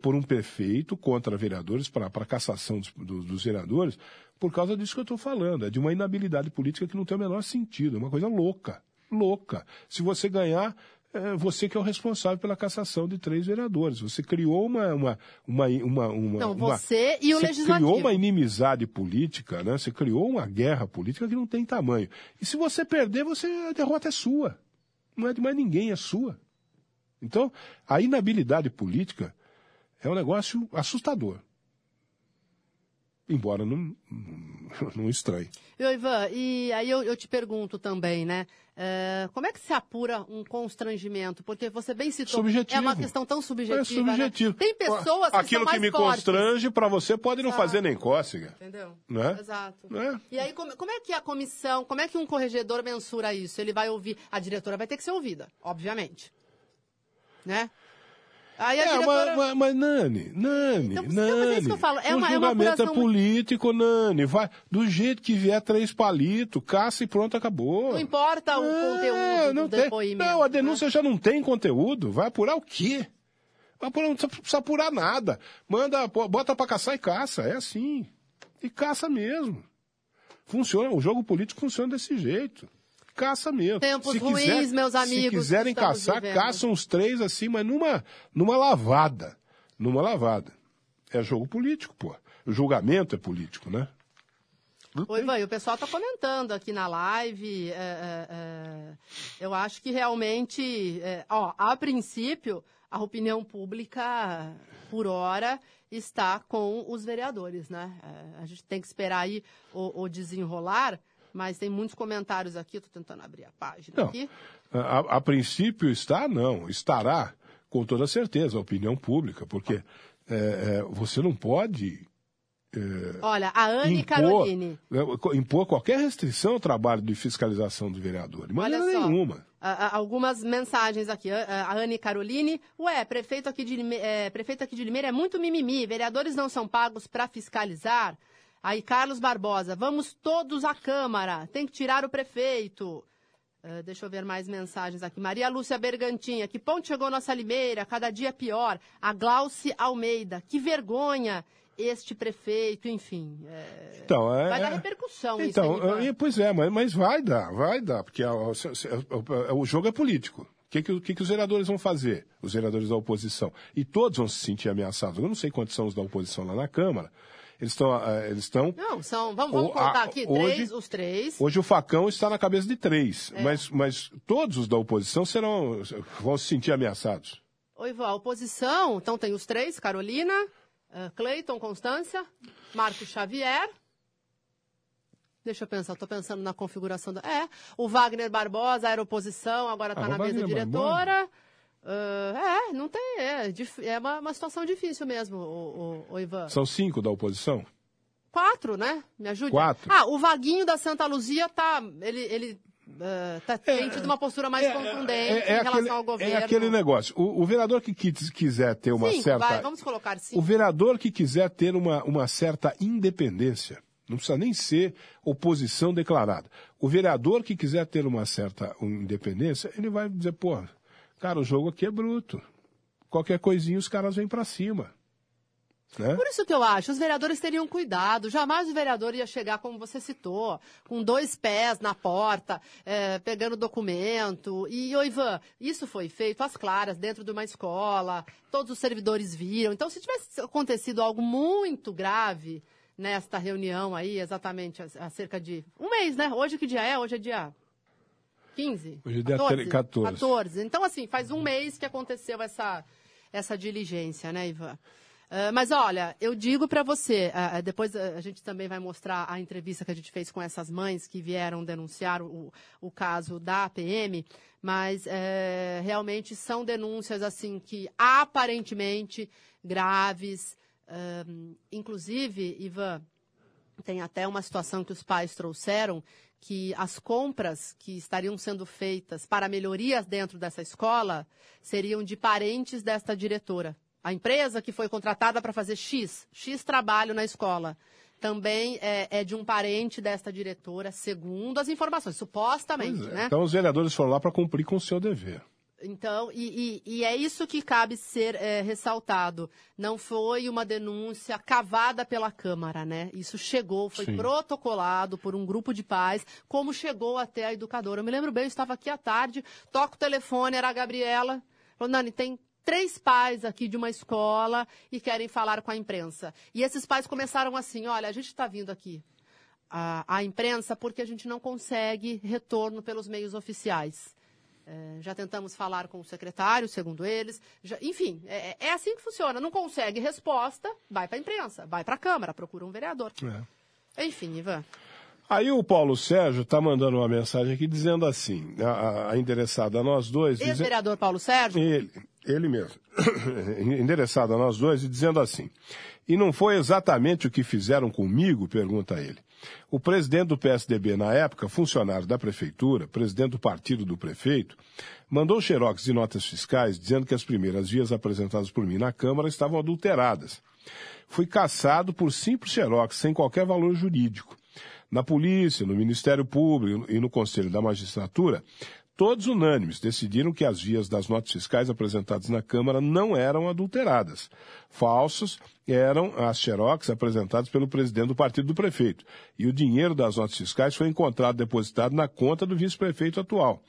por um prefeito contra vereadores, para a cassação dos, dos, vereadores, por causa disso que eu estou falando. É de uma inabilidade política que não tem o menor sentido. É uma coisa louca. Louca. Se você ganhar, é você que é o responsável pela cassação de três vereadores. Você criou uma. uma, uma, uma, uma não, você uma, e o você legislativo. criou uma inimizade política, né? Você criou uma guerra política que não tem tamanho. E se você perder, você, a derrota é sua. Não é de mais ninguém, é sua. Então, a inabilidade política é um negócio assustador. Embora não, não estranhe. Eu, Ivan, e aí eu, eu te pergunto também, né? É, como é que se apura um constrangimento? Porque você bem citou, subjetivo. é uma questão tão subjetiva. É subjetivo. Né? Tem pessoas que Aquilo que me fortes. constrange para você pode não Exato. fazer nem cócega. Entendeu? Né? Exato. É. E aí, como, como é que a comissão, como é que um corregedor mensura isso? Ele vai ouvir, a diretora vai ter que ser ouvida, obviamente. Né? Aí a é, diretora... mas, mas, Nani, Nani, Então, Nani. mas é isso que eu falo, é o uma- é uma julgamento é apuração- político, Nani. Vai, do jeito que vier três palitos, caça e pronto, acabou. Não importa o É, conteúdo não do tem- depoimento. Não, a né? denúncia já não tem conteúdo. Vai apurar o quê? Vai apurar, não precisa- apurar nada. Manda, bota pra caçar e caça. É assim. E caça mesmo. Funciona, o jogo político funciona desse jeito. Caça mesmo. Tempos ruins, meus amigos, Se quiserem caçar, vivendo. caçam os três assim, mas numa, numa lavada. Numa lavada. É jogo político, pô. O julgamento é político, né? Oi, Ivan, o pessoal está comentando aqui na live. é, é, é, eu acho que realmente, é, ó, a princípio, a opinião pública, por hora, está com os vereadores, né? É, a gente tem que esperar aí o, o desenrolar, mas tem muitos comentários aqui, estou tentando abrir a página Não. aqui. A, a princípio está, não. Estará, com toda certeza, a opinião pública, porque é, é, você não pode Olha, a Anne impor, Caroline. é, impor qualquer restrição ao trabalho de fiscalização do vereador. De maneira Olha só. nenhuma. A- a- algumas mensagens aqui. A, a Anne Caroline. Ué, prefeito aqui, de, é, prefeito aqui de Limeira é muito mimimi. Vereadores não são pagos para fiscalizar. Aí, Carlos Barbosa. Vamos todos à Câmara. Tem que tirar o prefeito. Uh, deixa eu ver mais mensagens aqui. Maria Lúcia Bergantinha, que ponto chegou nossa limeira? Cada dia pior. A Glauce Almeida, que vergonha este prefeito, enfim. É... Então, é... Vai dar repercussão então, isso aí, Pois é, mas, mas vai dar, vai dar, porque a, a, a, o jogo é político. O que, que, que, os vereadores vão fazer? Os vereadores da oposição. E todos vão se sentir ameaçados. Eu não sei quantos são os da oposição lá na Câmara, eles estão. Eh, eles estão. Não, são. Vamos, vamos contar aqui, hoje, três, os três. Hoje o facão está na cabeça de três. É. Mas, mas todos os da oposição serão, vão se sentir ameaçados. Oi, Ivan, a oposição, então tem os três, Carolina, uh, Cleiton, Constância, Marcos Xavier. Deixa eu pensar, estou pensando na configuração da. É, o Wagner Barbosa era oposição, agora está ah, na mesa diretora. Uh, é, não tem. É, é uma, uma situação difícil mesmo, o, o, o, Ivan. São cinco da oposição? Quatro, né? Me ajude. Quatro. Ah, o Vaguinho da Santa Luzia tá. Ele. ele Uh, tá, é, tem tido uma postura mais é, contundente é, é, em relação aquele, ao governo. É aquele negócio. O, o vereador que quiser ter uma cinco, certa. Vai, vamos colocar cinco. O vereador que quiser ter uma, uma certa independência. Não precisa nem ser oposição declarada. O vereador que quiser ter uma certa independência, ele vai dizer, pô, Cara, o jogo aqui é bruto. Qualquer coisinha os caras vêm para cima. Né? Por isso que eu acho, os vereadores teriam cuidado. Jamais o vereador ia chegar, como você citou, com dois pés na porta, é, pegando documento. E, ô Ivan, isso foi feito às claras, dentro de uma escola, todos os servidores viram. Então, se tivesse acontecido algo muito grave nesta reunião aí, exatamente há cerca de um mês, né? Hoje que dia é? Hoje é dia 15? Hoje é dia 14. 14. 14. Então, assim, faz um mês que aconteceu essa, essa diligência, né, Ivan? Uh, mas olha, eu digo para você, uh, depois a gente também vai mostrar a entrevista que a gente fez com essas mães que vieram denunciar o, o caso da APM, mas uh, realmente são denúncias assim que aparentemente graves, inclusive, Ivan, tem até uma situação que os pais trouxeram que as compras que estariam sendo feitas para melhorias dentro dessa escola seriam de parentes desta diretora. A empresa que foi contratada para fazer X, X trabalho na escola, também é, é, de um parente desta diretora, segundo as informações, supostamente. É. Né? Então os vereadores foram lá para cumprir com o seu dever. Então, e, e, e, é isso que cabe ser é, ressaltado. Não foi uma denúncia cavada pela Câmara, né? Isso chegou, foi Sim. protocolado por um grupo de pais, como chegou até a educadora. Eu me lembro bem, eu estava aqui à tarde, toco o telefone, era a Gabriela. Falou, Nani, tem três pais aqui de uma escola e querem falar com a imprensa. E esses pais começaram assim, olha, a gente está vindo aqui à imprensa porque a gente não consegue retorno pelos meios oficiais. É, já tentamos falar com o secretário, segundo eles. Já, enfim, é, é, assim que funciona. Não consegue resposta, vai para a imprensa, vai para a Câmara, procura um vereador. É. Enfim, Ivan. Aí o Paulo Sérgio está mandando uma mensagem aqui dizendo assim, a, a endereçada a nós dois... Ex-vereador Paulo Sérgio? Ele, ele mesmo. endereçada a nós dois e dizendo assim, e não foi exatamente o que fizeram comigo, pergunta ele. O presidente do PSDB na época, funcionário da prefeitura, presidente do partido do prefeito, mandou xerox de notas fiscais dizendo que as primeiras vias apresentadas por mim na Câmara estavam adulteradas. Fui caçado por simples xerox, sem qualquer valor jurídico. Na polícia, no Ministério Público e no Conselho da Magistratura, todos unânimes decidiram que as vias das notas fiscais apresentadas na Câmara não eram adulteradas. Falsos eram as xerox apresentadas pelo presidente do partido do prefeito. E o dinheiro das notas fiscais foi encontrado depositado na conta do vice-prefeito atual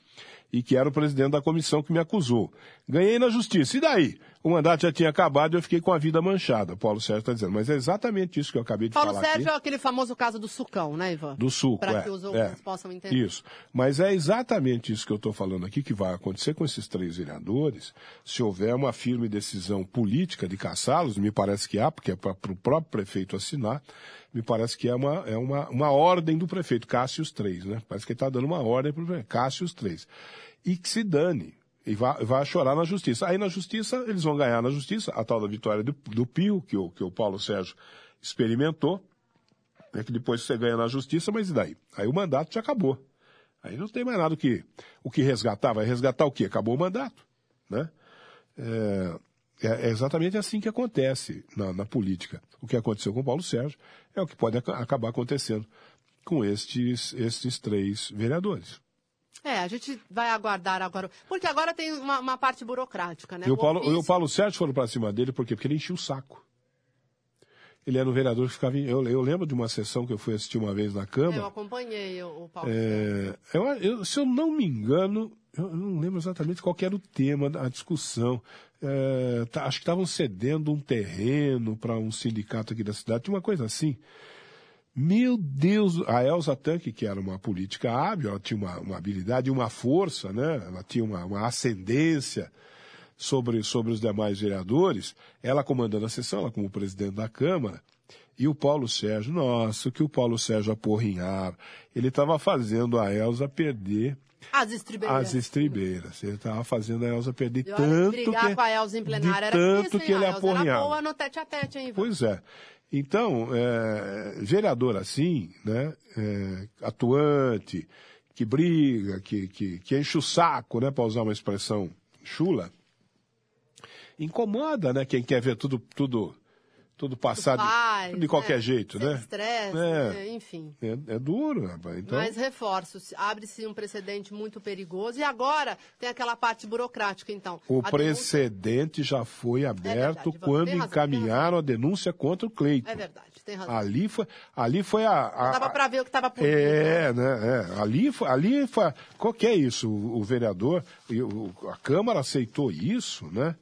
e que era o presidente da comissão que me acusou. Ganhei na justiça. E daí? O mandato já tinha acabado e eu fiquei com a vida manchada. Paulo Sérgio está dizendo. Mas é exatamente isso que eu acabei de Paulo falar. Paulo Sérgio aqui. é aquele famoso caso do sucão, né, Ivan? Do suco, Para é, que os outros é, possam entender. Isso. Mas é exatamente isso que eu estou falando aqui que vai acontecer com esses três vereadores. Se houver uma firme decisão política de caçá-los, me parece que há, porque é para o próprio prefeito assinar me parece que é uma, é uma, uma ordem do prefeito, casse os três, né? Parece que ele está dando uma ordem para o prefeito, casse os três e que se dane. E vai, vai chorar na justiça. Aí na justiça, eles vão ganhar na justiça a tal da vitória do, do Pio, que o, que o Paulo Sérgio experimentou, né, que depois você ganha na justiça, mas e daí? Aí o mandato já acabou. Aí não tem mais nada o que, o que resgatar. Vai resgatar o quê? Acabou o mandato. Né? É, é, é exatamente assim que acontece na, na, política. O que aconteceu com o Paulo Sérgio é o que pode ac acabar acontecendo com estes, estes três vereadores. É, a gente vai aguardar agora. Porque agora tem uma, uma parte burocrática, né? E o Paulo, ofício- o Paulo Sérgio foram para cima dele, por quê? Porque ele enchia o saco. Ele era um vereador que ficava. em- Eu, eu lembro de uma sessão que eu fui assistir uma vez na Eu Câmara. acompanhei o, o Paulo. É, eu- eu- se eu não me engano, eu eu não lembro exatamente qual era o tema da discussão. É, tá- acho que estavam cedendo um terreno para um sindicato aqui da cidade, tinha uma coisa assim. Meu Deus, a Elza Tanque, que era uma política hábil, ela tinha uma, uma habilidade, uma força, né? ela tinha uma, uma ascendência sobre, sobre os demais vereadores, ela comandando a sessão, ela como presidente da Câmara, e o Paulo Sérgio, nossa, o que o Paulo Sérgio aporrinhar, ele estava fazendo a Elza perder As estribeiras. as estribeiras. Ele estava fazendo a Elza perder tanto brigar que, com a Elza em plenária de era tanto difícil, que ele A Elza Era boa no tete a tete, hein, Ivan? Pois é. Então, é, vereador assim, né, é, atuante, que briga, que, que, que enche o saco, né, para usar uma expressão chula, incomoda, né, quem quer ver tudo, tudo, tudo passar de- qualquer né? jeito, Sem né? estresse, É. né? enfim. É, é duro, rapaz. Então, Mas reforço, se- abre-se um precedente muito perigoso. E agora tem aquela parte burocrática, então. o A denúncia- precedente já foi aberto verdade, Ivan, quando razão, encaminharam a denúncia contra o Cleiton. É verdade, tem razão. Ali foi, ali foi a. a Dava para ver o que estava por. É, né? É. Ali, foi- ali foi. Qual que é isso? O, o vereador, a Câmara aceitou isso, né?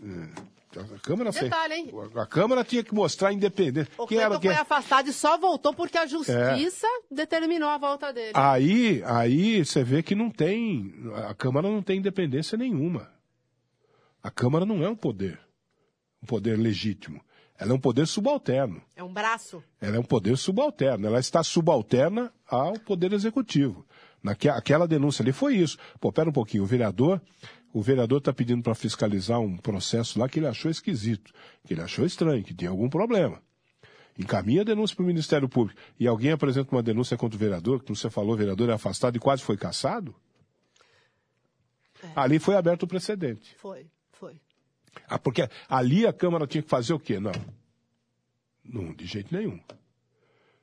É, A Câmara. Detalhe, hein? A Câmara tinha que mostrar independência. O Quem era foi afastado e só voltou porque a justiça determinou a volta dele. Aí, aí você vê que não tem. A Câmara não tem independência nenhuma. A Câmara não é um poder, um poder legítimo. Ela é um poder subalterno. É um braço. Ela é um poder subalterno. Ela está subalterna ao poder executivo. Naque, aquela denúncia ali foi isso. Pô, pera um pouquinho, o vereador, o vereador está pedindo para fiscalizar um processo lá que ele achou esquisito, que ele achou estranho, que tinha algum problema. Encaminha a denúncia para o Ministério Público e alguém apresenta uma denúncia contra o vereador, que como você falou, o vereador é afastado e quase foi caçado. Ali foi aberto o precedente. Foi, foi. Ah, porque ali a Câmara tinha que fazer o quê? Não. Não, de jeito nenhum.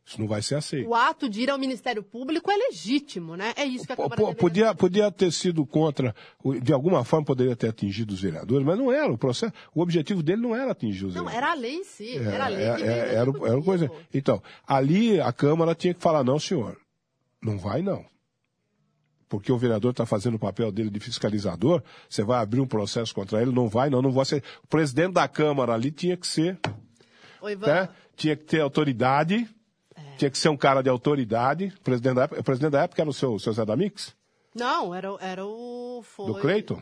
Isso não vai ser aceito. O ato de ir ao Ministério Público é legítimo, né? É isso que a Câmara deveria podia, podia ter sido contra, de alguma forma poderia ter atingido os vereadores, mas não era. O processo, o objetivo dele não era atingir os Não, vereadores. era a lei em si. É, era a lei é, que é, era, o- era coisa. Executivo. Então, ali a Câmara tinha que falar, não, senhor, não vai não. Porque o vereador está fazendo o papel dele de fiscalizador, você vai abrir um processo contra ele, não vai, não, não vai ser. O presidente da Câmara ali tinha que ser Ivan, né? Tinha que ter autoridade. Tinha que ser um cara de autoridade. O presidente da época, o presidente da época era o seu, o seu Zé da Mix? Não, era, o- era o... Foi... Do Cleiton?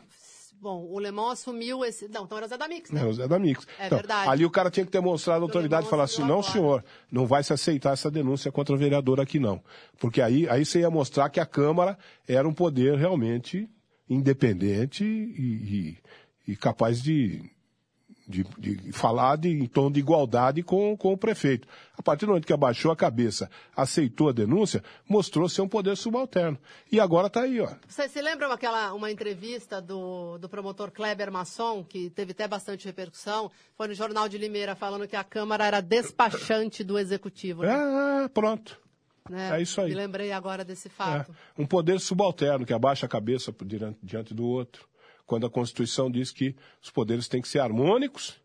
Bom, o Lemão assumiu esse... Não, então era Zé da Mix, né? Era o Zé da Mix. É Então, verdade. Ali o cara tinha que ter mostrado Do autoridade e falar assim, não, agora. senhor, não vai se aceitar essa denúncia contra o vereador aqui, não. Porque aí, aí você ia mostrar que a Câmara era um poder realmente independente e, e- e capaz de, de, de falar de, em tom de igualdade com, com o prefeito. A partir do momento que abaixou a cabeça, aceitou a denúncia, mostrou ser um poder subalterno. E agora está aí, ó. Vocês se lembram aquela uma entrevista do, do promotor Kleber Masson, que teve até bastante repercussão? Foi no Jornal de Limeira, falando que a Câmara era despachante do Executivo. Né? Ah, pronto. Né? é isso aí. Me lembrei agora desse É, fato. um poder subalterno que abaixa a cabeça diante, diante do outro, quando a Constituição diz que os poderes têm que ser harmônicos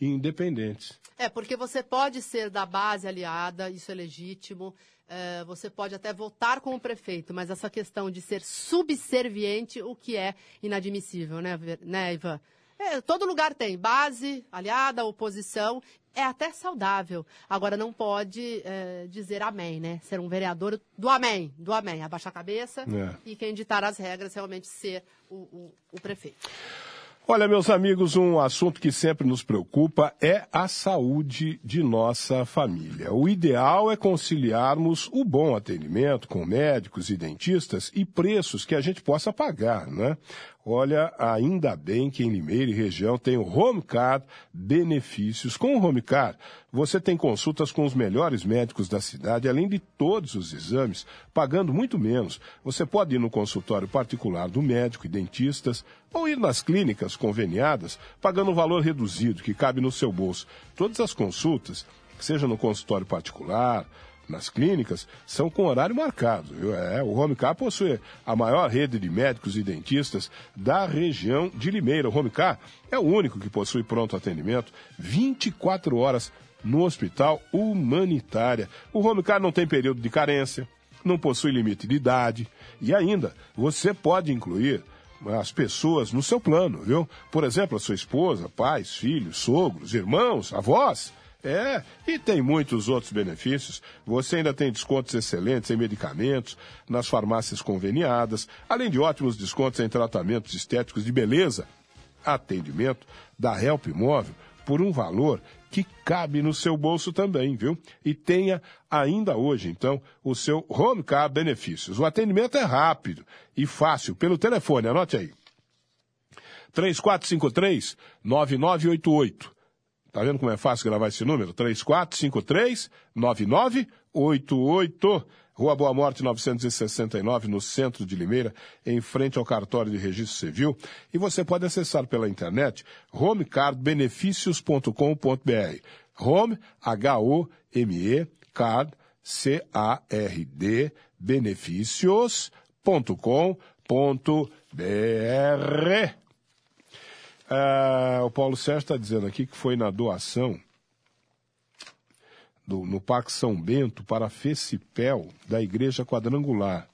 e independentes. É, porque você pode ser da base aliada, isso é legítimo. é, você pode até votar com o prefeito, mas essa questão de ser subserviente, o que é inadmissível, né, né Ivan? É, todo lugar tem base, aliada, oposição, é até saudável. Agora, não pode é, dizer amém, né? Ser um vereador do amém, do amém, abaixar a cabeça É. e quem ditar as regras realmente ser o, o- o prefeito. Olha, meus amigos, um assunto que sempre nos preocupa é a saúde de nossa família. O ideal é conciliarmos o bom atendimento com médicos e dentistas e preços que a gente possa pagar, né? Olha, ainda bem que em Limeira e região tem o Homecard Benefícios. Com o Homecard, você tem consultas com os melhores médicos da cidade, além de todos os exames, pagando muito menos. Você pode ir no consultório particular do médico e dentistas ou ir nas clínicas conveniadas, pagando um valor reduzido que cabe no seu bolso. Todas as consultas, seja no consultório particular, nas clínicas são com horário marcado. Viu? É, o Home Care possui a maior rede de médicos e dentistas da região de Limeira. O Home Care é o único que possui pronto atendimento 24 horas no Hospital Humanitária. O Home Care não tem período de carência, não possui limite de idade e ainda você pode incluir as pessoas no seu plano, viu? Por exemplo, a sua esposa, pais, filhos, sogros, irmãos, avós. É, e tem muitos outros benefícios. Você ainda tem descontos excelentes em medicamentos, nas farmácias conveniadas, além de ótimos descontos em tratamentos estéticos de beleza. Atendimento da Help Móvel por um valor que cabe no seu bolso também, viu? E tenha ainda hoje, então, o seu Home Car Benefícios. O atendimento é rápido e fácil pelo telefone, anote aí. 3453 9988. Tá vendo como é fácil gravar esse número? 3453 9988. Rua Boa Morte 969, no centro de Limeira, em frente ao cartório de registro civil. E você pode acessar pela internet homecardbenefícios.com.br. Home, H-O-M-E, card, C-A-R-D, benefícios.com.br. Ah, o Paulo Sérgio está dizendo aqui que foi na doação do, no Parque São Bento para a FECIPEL da Igreja Quadrangular.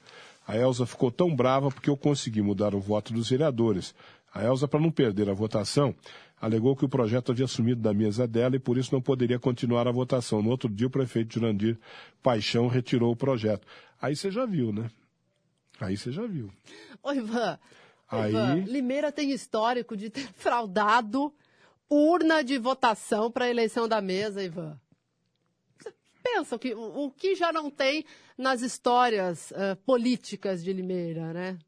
A Elza ficou tão brava porque eu consegui mudar o voto dos vereadores. A Elza, para não perder a votação, alegou que o projeto havia sumido da mesa dela e por isso não poderia continuar a votação. No outro dia, o prefeito Jurandir Paixão retirou o projeto. Aí você já viu, né? Aí você já viu. Ô, Ivan, Aí... Ivan, Limeira tem histórico de ter fraudado urna de votação para a eleição da mesa, Ivan. Pensa que, o, o que já não tem nas histórias uh, políticas de Limeira, né?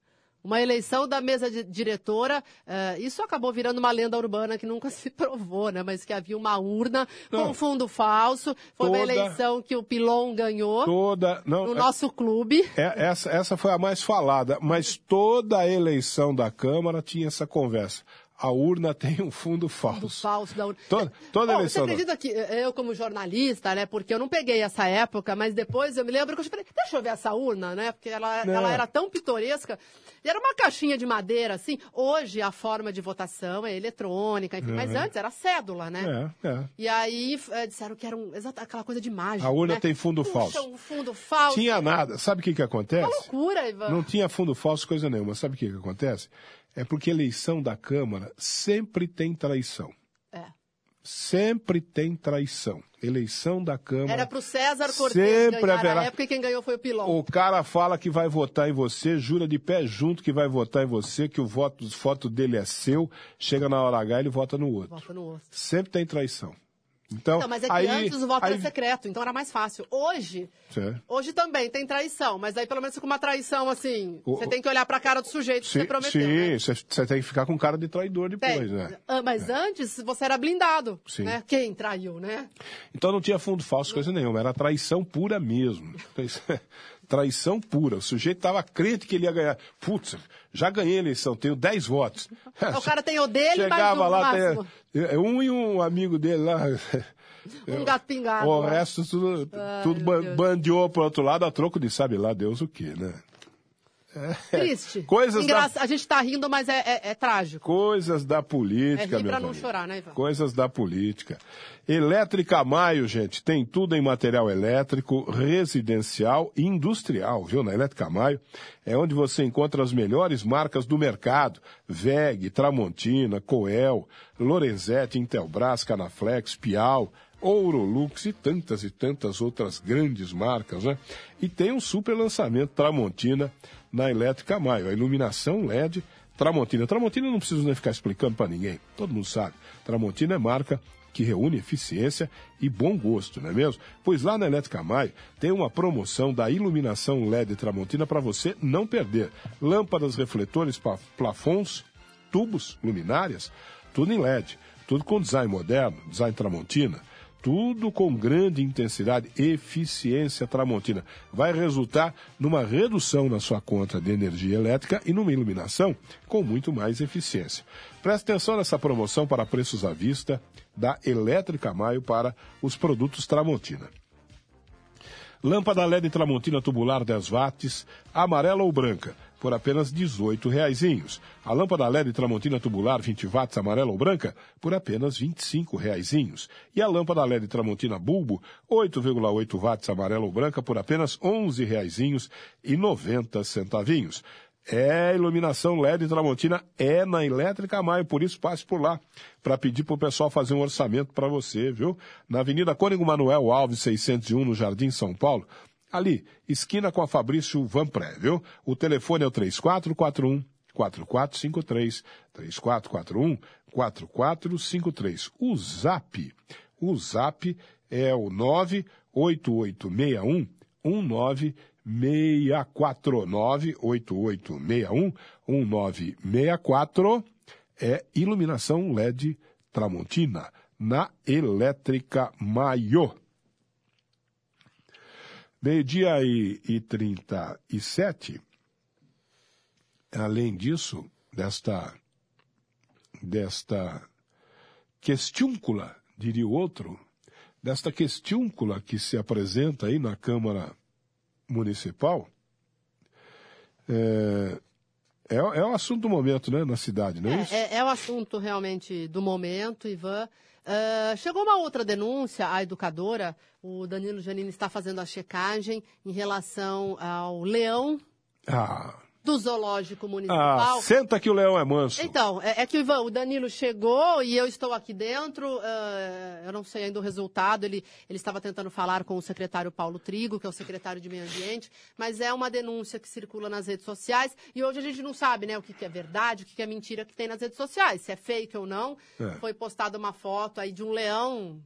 Uma eleição da mesa diretora, uh, isso acabou virando uma lenda urbana que nunca se provou, né? Mas que havia uma urna Não. com fundo falso. Foi uma Toda- eleição que o Pilon ganhou Toda. Não, no é- nosso clube. é- essa, essa foi a mais falada, mas toda a eleição da Câmara tinha essa conversa. A urna tem um fundo do falso. falso da urna. Toda- toda Bom, eleição Você acredita que eu, como jornalista, né? Porque eu não peguei essa época, mas depois eu me lembro que eu falei, deixa eu ver essa urna, né? Porque ela, Não. ela era tão pitoresca. E era uma caixinha de madeira, assim. Hoje a forma de votação é eletrônica, enfim, mas antes era cédula, né? É, é. E aí eh, disseram que era um, aquela coisa de mágica. A urna né? tem fundo Puxa, falso. um fundo falso. Tinha nada. Sabe o que, que Uma acontece? loucura, Ivan. Não tinha fundo falso, coisa nenhuma. Sabe o que, que acontece? É porque eleição da Câmara sempre tem traição. É. Sempre tem traição. Eleição da Câmara. Era pro César Cortez Sempre ganhar haverá- na época quem ganhou foi o Pilon. O cara fala que vai votar em você, jura de pé junto que vai votar em você, que o voto, o voto dele é seu, chega na hora H ele vota no outro. Bota no osso. Sempre tem traição. Então, Não, mas é que aí, antes o voto aí, era secreto, então era mais fácil. Hoje, Certo. hoje também tem traição, mas aí pelo menos com uma traição assim, O- você tem que olhar pra cara do sujeito que Sim, você prometeu, sim, né? você você tem que ficar com cara de traidor depois, Tem. né? Ah, Mas antes você era blindado, Sim. né? Quem traiu, né? Então não tinha fundo falso, coisa nenhuma. Era traição pura mesmo. Traição pura. O sujeito estava crente que ele ia ganhar. Putz, já ganhei a eleição, tenho 10 votos. O cara tem o dele, mais Chegava um no lá, máximo. tem, é, um e um amigo dele lá. Um gato pingado. O resto tudo, tudo bandeou pro outro lado a troco de sabe lá Deus o quê, né? Triste. Coisas Engraça- da- A gente tá rindo, mas é, é- é trágico. Coisas da É política, rir pra meus não chorar, né, Ivan? Coisas da política. Elétrica Maio, gente, tem tudo em material elétrico, residencial e industrial, viu? Na Elétrica Maio é onde você encontra as melhores marcas do mercado. VEG, Tramontina, Coel, Lorenzetti, Intelbras, Canaflex, Pial, Ourolux e tantas e tantas outras grandes marcas, né? E tem um super lançamento Tramontina na Elétrica Maio. A iluminação LED Tramontina. Tramontina não preciso nem ficar explicando para ninguém. Todo mundo sabe. Tramontina é marca que reúne eficiência e bom gosto, não é mesmo? Pois lá na Elétrica Maio tem uma promoção da iluminação LED Tramontina para você não perder. Lâmpadas, refletores, plafons, tubos, luminárias, tudo em LED. Tudo com design moderno, design Tramontina. Tudo com grande intensidade, eficiência Tramontina. Vai resultar numa redução na sua conta de energia elétrica e numa iluminação com muito mais eficiência. Preste atenção nessa promoção para preços à vista da Elétrica Maio para os produtos Tramontina. Lâmpada LED Tramontina tubular 10 watts, amarela ou branca, por apenas R$ 18,00. A lâmpada LED Tramontina tubular 20 watts, amarela ou branca, por apenas R$ 25,00. E a lâmpada LED Tramontina bulbo 8,8 watts, amarela ou branca, por apenas R$ 11,90. É, iluminação LED Tramontina é na Elétrica Maio, por isso passe por lá para pedir para o pessoal fazer um orçamento para você, viu? Na Avenida Cônigo Manuel Alves, 601, no Jardim São Paulo. Ali, esquina com a Fabrício Vanpré, viu? O telefone é o 3441 4453 3441 4453. O Zap, o Zap é o 98861 1964 98861 1964 é iluminação LED Tramontina na Elétrica Maior. Meio-dia e, e 37. Além disso, desta, desta questiúncula, diria o outro, desta questiúncula que se apresenta aí na Câmara Municipal, é, é, é o assunto do momento, né, na cidade, não é, É, isso? é, é o assunto realmente do momento, Ivan. Ah, chegou uma outra denúncia à educadora. O Danilo Janine está fazendo a checagem em relação ao leão Ah, do zoológico ah, municipal. senta que o leão é manso. Então, é, é que o Ivan, o Danilo chegou e eu estou aqui dentro. ah, eu não sei ainda o resultado. Ele, ele estava tentando falar com o secretário Paulo Trigo, que é o secretário de Meio Ambiente, mas é uma denúncia que circula nas redes sociais e hoje a gente não sabe, né, o que, que é verdade, o que, que é mentira que tem nas redes sociais, se é fake ou não. É. Foi postada uma foto aí de um leão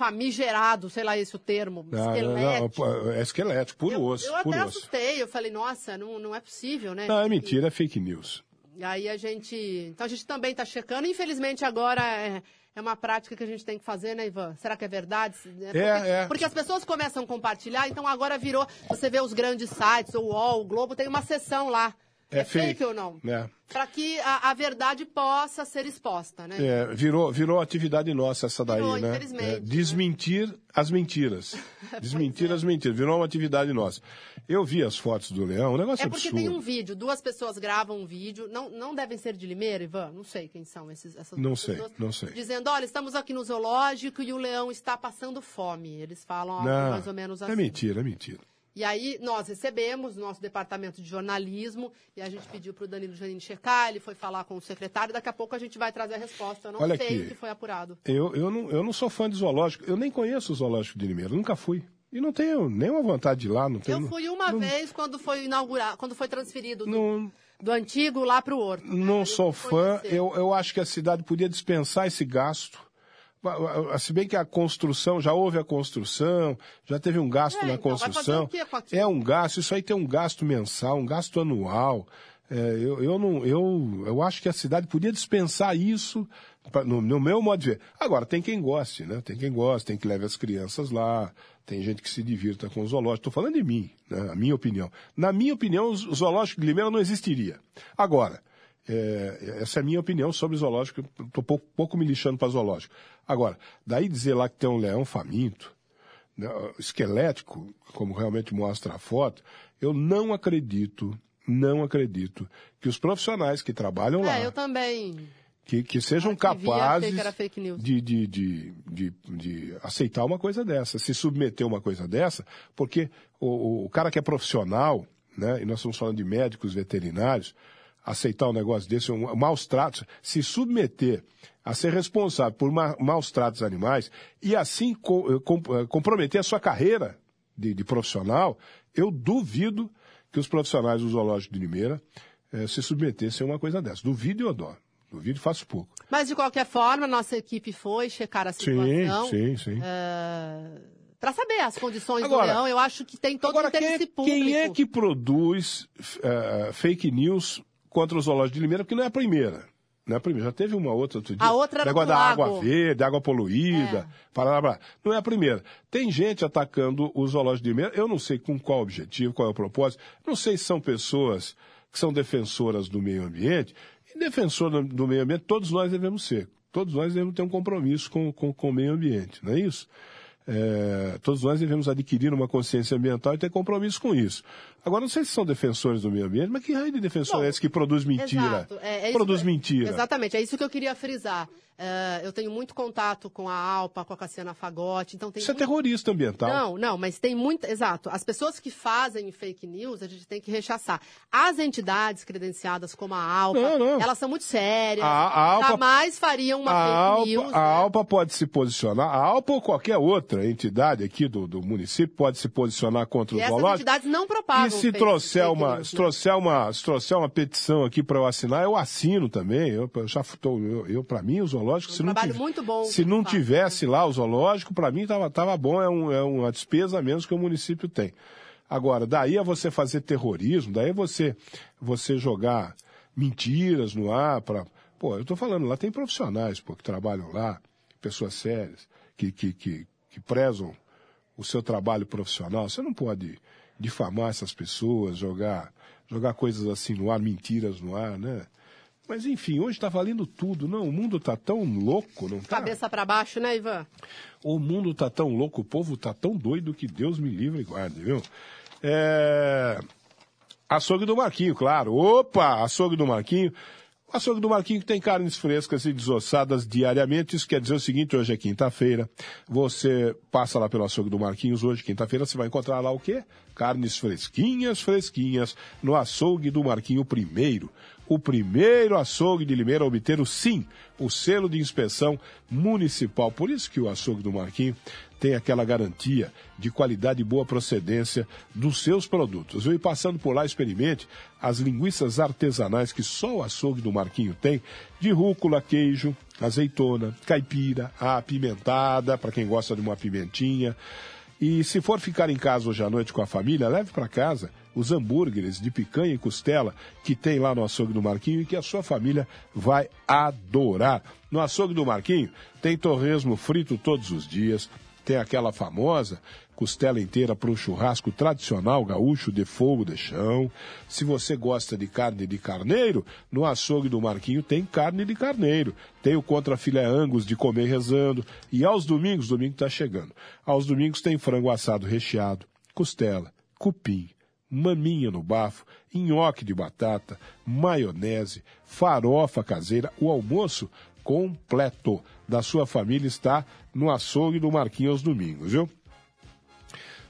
famigerado, sei lá esse o termo, Ah, não, esquelético. não, é esquelético, puro eu, osso, eu até osso. assustei, eu falei, nossa, não, não é possível, né? Não, é mentira, é fake news. E aí a gente. Então a gente também está checando. Infelizmente agora é, é uma prática que a gente tem que fazer, né, Ivan? Será que é verdade? Porque, é. porque as pessoas começam a compartilhar, então agora virou. Você vê os grandes sites, o UOL, o Globo, tem uma seção lá. É É, fake. fake. ou não? É. Para que a, a verdade possa ser exposta, né? É, virou, virou atividade nossa essa daí, Virou, né? infelizmente, É, né? desmentir as mentiras. Desmentir é. as mentiras. Virou uma atividade nossa. Eu vi as fotos do leão, um negócio É porque absurdo. tem um vídeo, duas pessoas gravam um vídeo, não, não devem ser de Limeira, Ivan? Não sei quem são esses, essas Não duas sei, pessoas. não sei. Dizendo, olha, estamos aqui no zoológico e o leão está passando fome. Eles falam Não, mais ou menos assim. É mentira, é mentira. E aí nós recebemos nosso departamento de jornalismo e a gente pediu para o Danilo Janine checar, ele foi falar com o secretário, daqui a pouco a gente vai trazer a resposta. Eu não Olha sei aqui. o que foi apurado. Eu, eu, não, eu não sou fã de zoológico, eu nem conheço o zoológico de Limeira, nunca fui. E não tenho nenhuma vontade de ir lá, não tenho. Eu fui uma não, vez quando foi inaugurado, quando foi transferido do, Não, do antigo lá para o Horto. né? não sou fã, eu, eu acho que a cidade podia dispensar esse gasto. Va- Se bem que a construção, já houve a construção, já teve um gasto É, na então, construção. quê? É um gasto, isso aí tem um gasto mensal, um gasto anual. É, eu, eu, não, eu, eu acho que a cidade podia dispensar isso, pra- no, no meu modo de ver. Agora, tem quem goste, né? Tem quem goste, tem que leve as crianças lá, tem gente que se divirta com o zoológico. Estou falando de mim, né? a minha opinião. Na minha opinião, o zoológico de Limeira não existiria. Agora, é, essa é a minha opinião sobre zoológico. Estou pouco, pouco me lixando para zoológico. Agora, daí dizer lá que tem um leão faminto, né, esquelético, como realmente mostra a foto, eu não acredito, não acredito que os profissionais que trabalham lá, É, eu também. que, que sejam vi, achei capazes de, de, de, de, de aceitar uma coisa dessa, se submeter a uma coisa dessa, porque o, o- o cara que é profissional, né, e nós estamos falando de médicos veterinários, aceitar um negócio desse, um, maus tratos, se submeter a ser responsável por ma, maus tratos animais e assim eh, com- eh, comprometer a sua carreira de, de profissional, eu duvido que os profissionais do Zoológico de Limeira eh, se submetessem a uma coisa dessa. Duvido e eu dou. Duvido e faço pouco. Mas de qualquer forma, nossa equipe foi checar a Sim, situação. sim, sim. para saber as condições Agora- do leão, eu acho que tem todo o Agora, quem interesse é, público. quem é que produz eh, fake news contra o zoológico de Limeira? Porque não é a primeira. Não é a primeira. Já teve uma outra outro dia. A outra era Negócio da lago. água verde, água poluída. É. Não é a primeira. Tem gente atacando o zoológico de Limeira. Eu não sei com qual objetivo, qual é o propósito. Não sei se são pessoas que são defensoras do meio ambiente. E defensor do- do meio ambiente, todos nós devemos ser. Todos nós devemos ter um compromisso com, com, com o meio ambiente, não é isso? É, todos nós devemos adquirir uma consciência ambiental e ter compromisso com isso. Agora, não sei se são defensores do meio ambiente, mas que raio de defensor Bom, é esse que produz mentira? É, é isso produz que- mentira. Exatamente, é isso que eu queria frisar. É, eu tenho muito contato com a Alpa, com a Cassiana Fagotti, então tem Isso é muito- terrorista ambiental. Não, não, mas tem muita. Exato. As pessoas que fazem fake news, a gente tem que rechaçar. As entidades credenciadas, como a Alpa, Não, não. elas são muito sérias. A- a Alpa- jamais fariam uma fake Alpa, news. a né? Alpa pode se posicionar, a Alpa ou qualquer outra entidade aqui do, do município pode se posicionar contra E o essas zoológico. entidades não propagam. E se trouxer, fake uma, news, se, né? trouxer uma, se trouxer uma petição aqui para eu assinar, eu assino também. Eu, eu já tô, eu, eu para mim o zoológico, Um se não muito bom se não faz, tivesse lá o zoológico, para mim tava, tava bom, é, um, é uma despesa a menos que o município tem. Agora, daí a você fazer terrorismo, daí a você você jogar mentiras no ar para, pô, eu tô falando, lá tem profissionais, pô, que trabalham lá, pessoas sérias, que que, que, que prezam o seu trabalho profissional. Você não pode difamar essas pessoas, jogar, jogar coisas assim no ar, mentiras no ar, né? Mas enfim, hoje está valendo tudo. Não, o mundo está tão louco, não tá? Cabeça para baixo, né, Ivan? O mundo está tão louco, o povo está tão doido que Deus me livre e guarde, viu? É... Açougue do Marquinho, claro. Opa, açougue do Marquinho. O açougue do Marquinho que tem carnes frescas e desossadas diariamente. Isso quer dizer o seguinte, hoje é quinta-feira. Você passa lá pelo açougue do Marquinhos hoje, quinta-feira, você vai encontrar lá o quê? Carnes fresquinhas, fresquinhas, no açougue do Marquinho primeiro. O primeiro açougue de Limeira a obter o SIM, o selo de inspeção municipal. Por isso que o açougue do Marquinho tem aquela garantia de qualidade e boa procedência dos seus produtos. Eu ir passando por lá, experimente as linguiças artesanais que só o açougue do Marquinho tem, de rúcula, queijo, azeitona, caipira, apimentada, para quem gosta de uma pimentinha. E se for ficar em casa hoje à noite com a família, leve para casa os hambúrgueres de picanha e costela que tem lá no açougue do Marquinho e que a sua família vai adorar. No açougue do Marquinho tem torresmo frito todos os dias, tem aquela famosa costela inteira para um churrasco tradicional gaúcho de fogo de chão. Se você gosta de carne de carneiro, no açougue do Marquinho tem carne de carneiro. Tem o contra filé angus de comer rezando. E aos domingos, domingo está chegando. Aos domingos tem frango assado recheado, costela, cupim, maminha no bafo, nhoque de batata, maionese, farofa caseira. O almoço completo da sua família está no açougue do Marquinhos domingos, viu?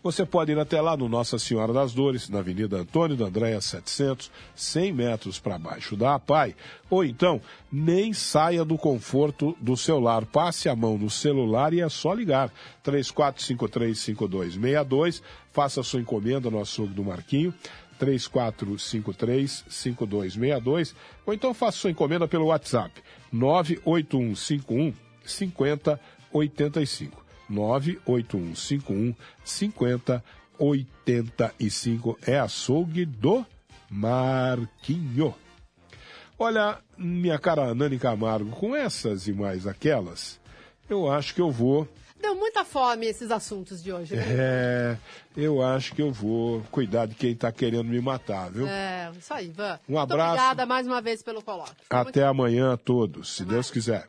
Você pode ir até lá no Nossa Senhora das Dores, na Avenida Antônio da Andréia 700, 100 metros para baixo da APAI. Ou então, nem saia do conforto do seu lar. Passe a mão no celular e é só ligar. 34535262. Faça sua encomenda no açougue do Marquinho. 3453-5262, ou então faça sua encomenda pelo WhatsApp 98151 5085. 98151 5085 é açougue do Marquinho. Olha, minha cara Nani Camargo, com essas e mais aquelas, eu acho que eu vou Deu muita fome esses assuntos de hoje. né? é, eu acho que eu vou cuidar de quem está querendo me matar, viu? É, isso aí, Ivan. Um Muito abraço. obrigada mais uma vez pelo coloque. Foi muito Até amanhã a todos, se Deus quiser.